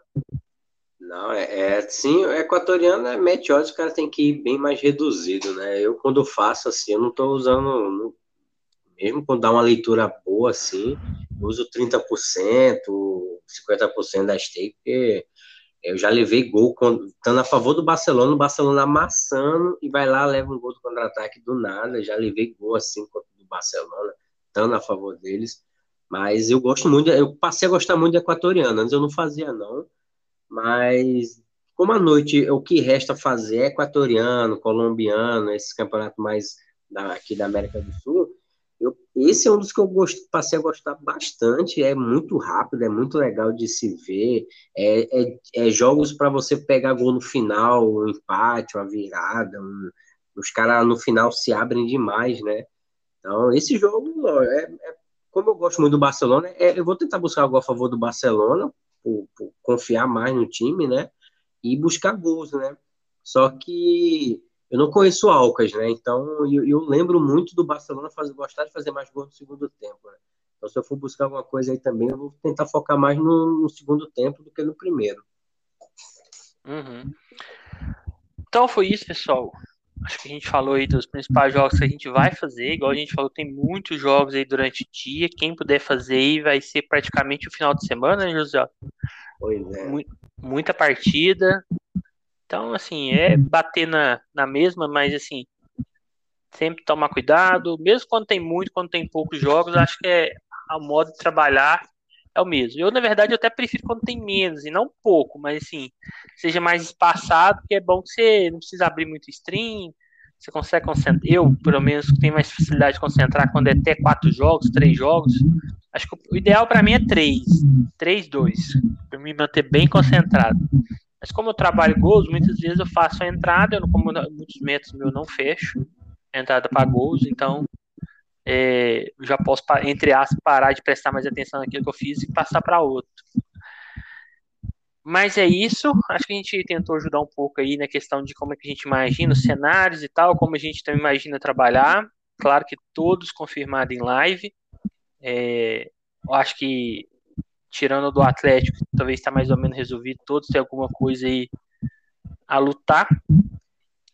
Não, é, é sim, o equatoriano é meteoros, o cara tem que ir bem mais reduzido, né? Eu quando faço assim, eu não estou usando, mesmo quando dá uma leitura boa assim, uso 30%, 50% da stake, porque eu já levei gol estando a favor do Barcelona, o Barcelona amassando e vai lá, leva um gol do contra-ataque do nada. Já levei gol assim contra do Barcelona, estando a favor deles. Mas eu gosto muito, eu passei a gostar muito do equatoriano. Antes eu não fazia, não. Mas como a noite o que resta fazer é equatoriano, colombiano, esses campeonatos mais da, aqui da América do Sul, eu, esse é um dos que eu gost, passei a gostar bastante. É muito rápido, é muito legal de se ver. É, é, é jogos para você pegar gol no final, um empate, uma virada. Um, os caras no final se abrem demais, né? Então, esse jogo, é, é, como eu gosto muito do Barcelona, é, eu vou tentar buscar algo a favor do Barcelona, por, por confiar mais no time, né? E buscar gols, né? Só que eu não conheço o Alcas, né? Então eu, eu lembro muito do Barcelona fazer, gostar de fazer mais gols no segundo tempo. Né? Então se eu for buscar alguma coisa aí também, eu vou tentar focar mais no, no segundo tempo do que no primeiro. Uhum. Então foi isso, pessoal. Acho que a gente falou aí dos principais jogos que a gente vai fazer. Igual a gente falou, tem muitos jogos aí durante o dia. Quem puder fazer aí vai ser praticamente o final de semana, né, José? Pois é. Muita partida. Então, assim, é bater na, na mesma, mas assim, sempre tomar cuidado, mesmo quando tem muito, quando tem poucos jogos, acho que é o modo de trabalhar é o mesmo. Eu, na verdade, eu até prefiro quando tem menos, e não pouco, mas assim, seja mais espaçado, porque é bom que você não precisa abrir muito stream, você consegue concentrar. Eu, pelo menos, tenho mais facilidade de concentrar quando é até quatro jogos, três jogos. Acho que o ideal para mim é três, três, dois, para me manter bem concentrado. Mas como eu trabalho gols, muitas vezes eu faço a entrada, eu não, como muitos métodos meus não fecho a entrada para gols, então é, já posso, entre aspas, parar de prestar mais atenção naquilo que eu fiz e passar para outro. Mas é isso, acho que a gente tentou ajudar um pouco aí na questão de como é que a gente imagina os cenários e tal, como a gente também imagina trabalhar. Claro que todos confirmados em live. É, eu acho que tirando do Atlético, talvez está mais ou menos resolvido, todos têm alguma coisa aí a lutar.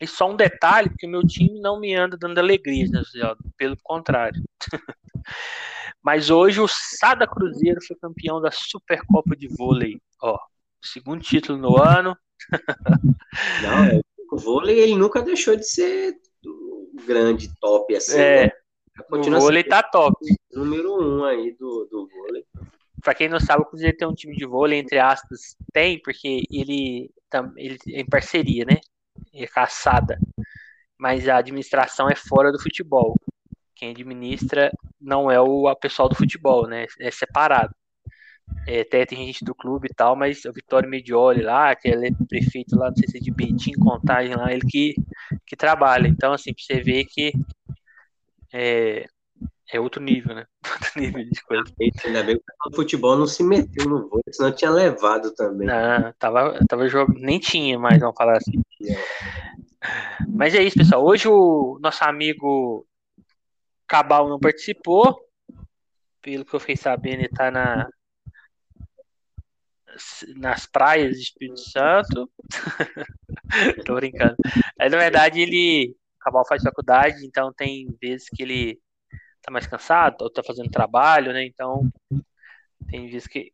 E só um detalhe, porque o meu time não me anda dando alegria, né, pelo contrário. Mas hoje o Sada Cruzeiro foi campeão da Supercopa de Vôlei. Ó, segundo título no ano. Não, é, o vôlei ele nunca deixou de ser grande, top assim. É, né? o vôlei tá top. Número um aí do, do vôlei. Pra quem não sabe, o Cruzeiro tem um time de vôlei, entre aspas, tem, porque ele, ele é em parceria, né? É caçada. Mas a administração é fora do futebol. Quem administra não é o pessoal do futebol, né? É separado. É, até tem gente do clube e tal, mas o Vitório Medioli lá, que ele é prefeito lá, não sei se é de Betim, Contagem lá, ele que, que trabalha. Então, assim, pra você ver que é, é outro nível, né? Outro nível de coisa. Ainda bem que o futebol não se meteu no voo, senão tinha levado também. Não, tava, tava jogando, nem tinha mais, vamos falar assim. Mas é isso, pessoal. Hoje o nosso amigo Cabal não participou. Pelo que eu fiquei sabendo, ele tá na, nas praias de Espírito Santo. Tô brincando. Aí, na verdade, ele. Cabal faz faculdade, então tem vezes que ele tá mais cansado, ou tá fazendo trabalho, né? Então, tem vezes que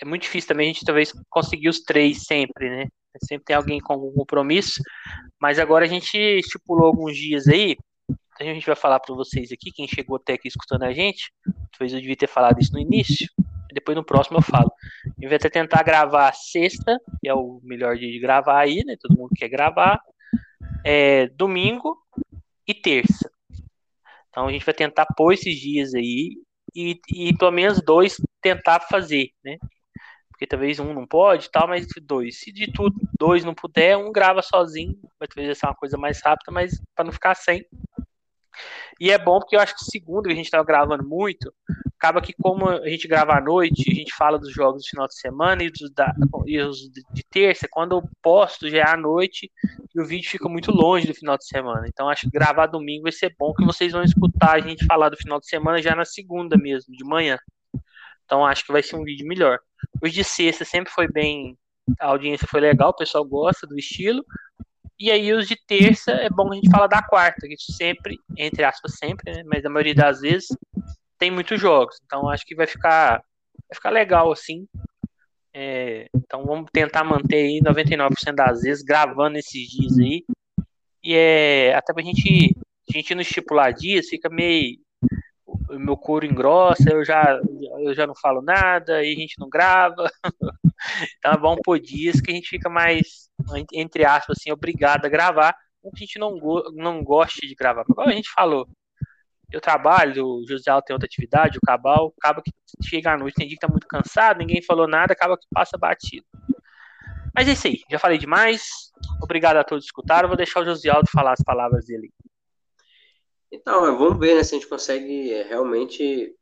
é muito difícil também a gente talvez conseguir os três sempre, né? Sempre tem alguém com algum compromisso, mas agora a gente estipulou alguns dias aí, a gente vai falar para vocês aqui, quem chegou até aqui escutando a gente, talvez eu devia ter falado isso no início, depois no próximo eu falo. Gente vai até tentar gravar sexta, que é o melhor dia de gravar aí, né? Todo mundo quer gravar. É, domingo e terça. Então a gente vai tentar pôr esses dias aí e, e pelo menos dois tentar fazer, né? Porque talvez um não pode tal, mas dois. Se de tudo dois não puder, um grava sozinho, vai talvez ser uma coisa mais rápida, mas para não ficar sem. E é bom porque eu acho que segundo que a gente estava gravando muito, acaba que como a gente grava à noite, a gente fala dos jogos do final de semana e, dos da, e os de terça, quando eu posto já é à noite e o vídeo fica muito longe do final de semana. Então acho que gravar domingo vai ser bom que vocês vão escutar a gente falar do final de semana já na segunda mesmo, de manhã. Então acho que vai ser um vídeo melhor. Os de sexta sempre foi bem, a audiência foi legal, o pessoal gosta do estilo. E aí os de terça é bom a gente falar da quarta, que sempre, entre aspas, sempre, né? Mas a maioria das vezes tem muitos jogos. Então acho que vai ficar, vai ficar legal assim. É, então vamos tentar manter aí 99% das vezes gravando esses dias aí. E é até pra gente, a gente não estipular dias, fica meio o meu couro engrossa, eu já, eu já não falo nada, e a gente não grava. então é bom por dias que a gente fica mais, entre aspas, assim, obrigado a gravar, a gente não, não gosta de gravar. Igual a gente falou, eu trabalho, o José tem outra atividade, o Cabal, acaba que chega à noite, tem dia que tá muito cansado, ninguém falou nada, acaba que passa batido. Mas é isso aí, já falei demais. Obrigado a todos que escutaram. Vou deixar o Josialdo falar as palavras dele. Então, vamos ver né, se a gente consegue é, realmente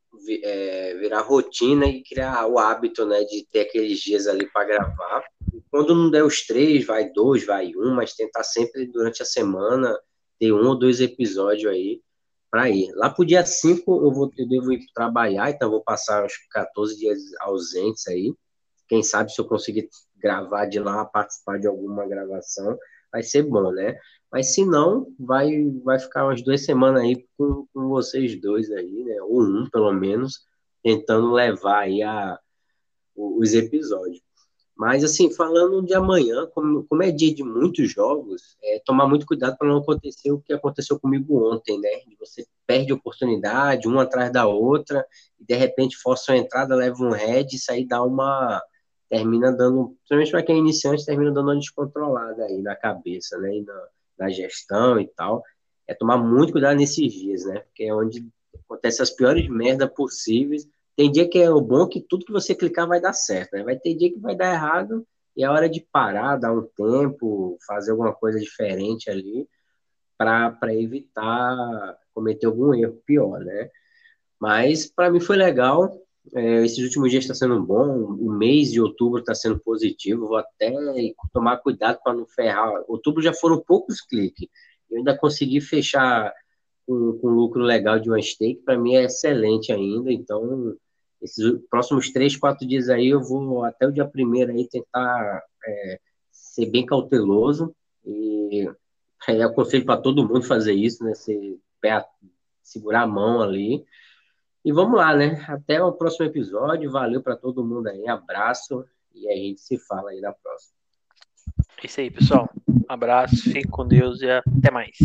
é, virar rotina e criar o hábito né, de ter aqueles dias ali para gravar. quando não der os três, vai dois, vai um, mas tentar sempre durante a semana ter um ou dois episódios aí para ir. Lá pro dia 5 eu, vou, eu devo ir trabalhar, então vou passar uns 14 dias ausentes aí. Quem sabe se eu conseguir gravar de lá, participar de alguma gravação, vai ser bom, né? Mas se não, vai, vai ficar umas duas semanas aí com, com vocês dois aí, né? Ou um, pelo menos, tentando levar aí a, os episódios. Mas, assim, falando de amanhã, como, como é dia de muitos jogos, é tomar muito cuidado para não acontecer o que aconteceu comigo ontem, né? Você perde oportunidade, uma atrás da outra, e de repente força uma entrada, leva um head, isso aí dá uma. Termina dando, principalmente para quem é iniciante, termina dando uma descontrolada aí na cabeça, né? E na, na gestão e tal, é tomar muito cuidado nesses dias, né? Porque é onde acontece as piores merdas possíveis. Tem dia que é o bom que tudo que você clicar vai dar certo, né? Vai ter dia que vai dar errado e é hora de parar, dar um tempo, fazer alguma coisa diferente ali para evitar cometer algum erro pior, né? Mas para mim foi legal. É, esses últimos dias está sendo bom. O mês de outubro está sendo positivo. Vou até tomar cuidado para não ferrar. Outubro já foram poucos cliques. Eu ainda consegui fechar com, com lucro legal de uma stake. Para mim é excelente ainda. Então, esses próximos três, quatro dias aí, eu vou até o dia primeiro aí tentar é, ser bem cauteloso. E é, aconselho para todo mundo fazer isso, né? Ser, segurar a mão ali e vamos lá, né? Até o próximo episódio. Valeu para todo mundo aí. Abraço e a gente se fala aí na próxima. É isso aí, pessoal. Abraço, fique com Deus e até mais.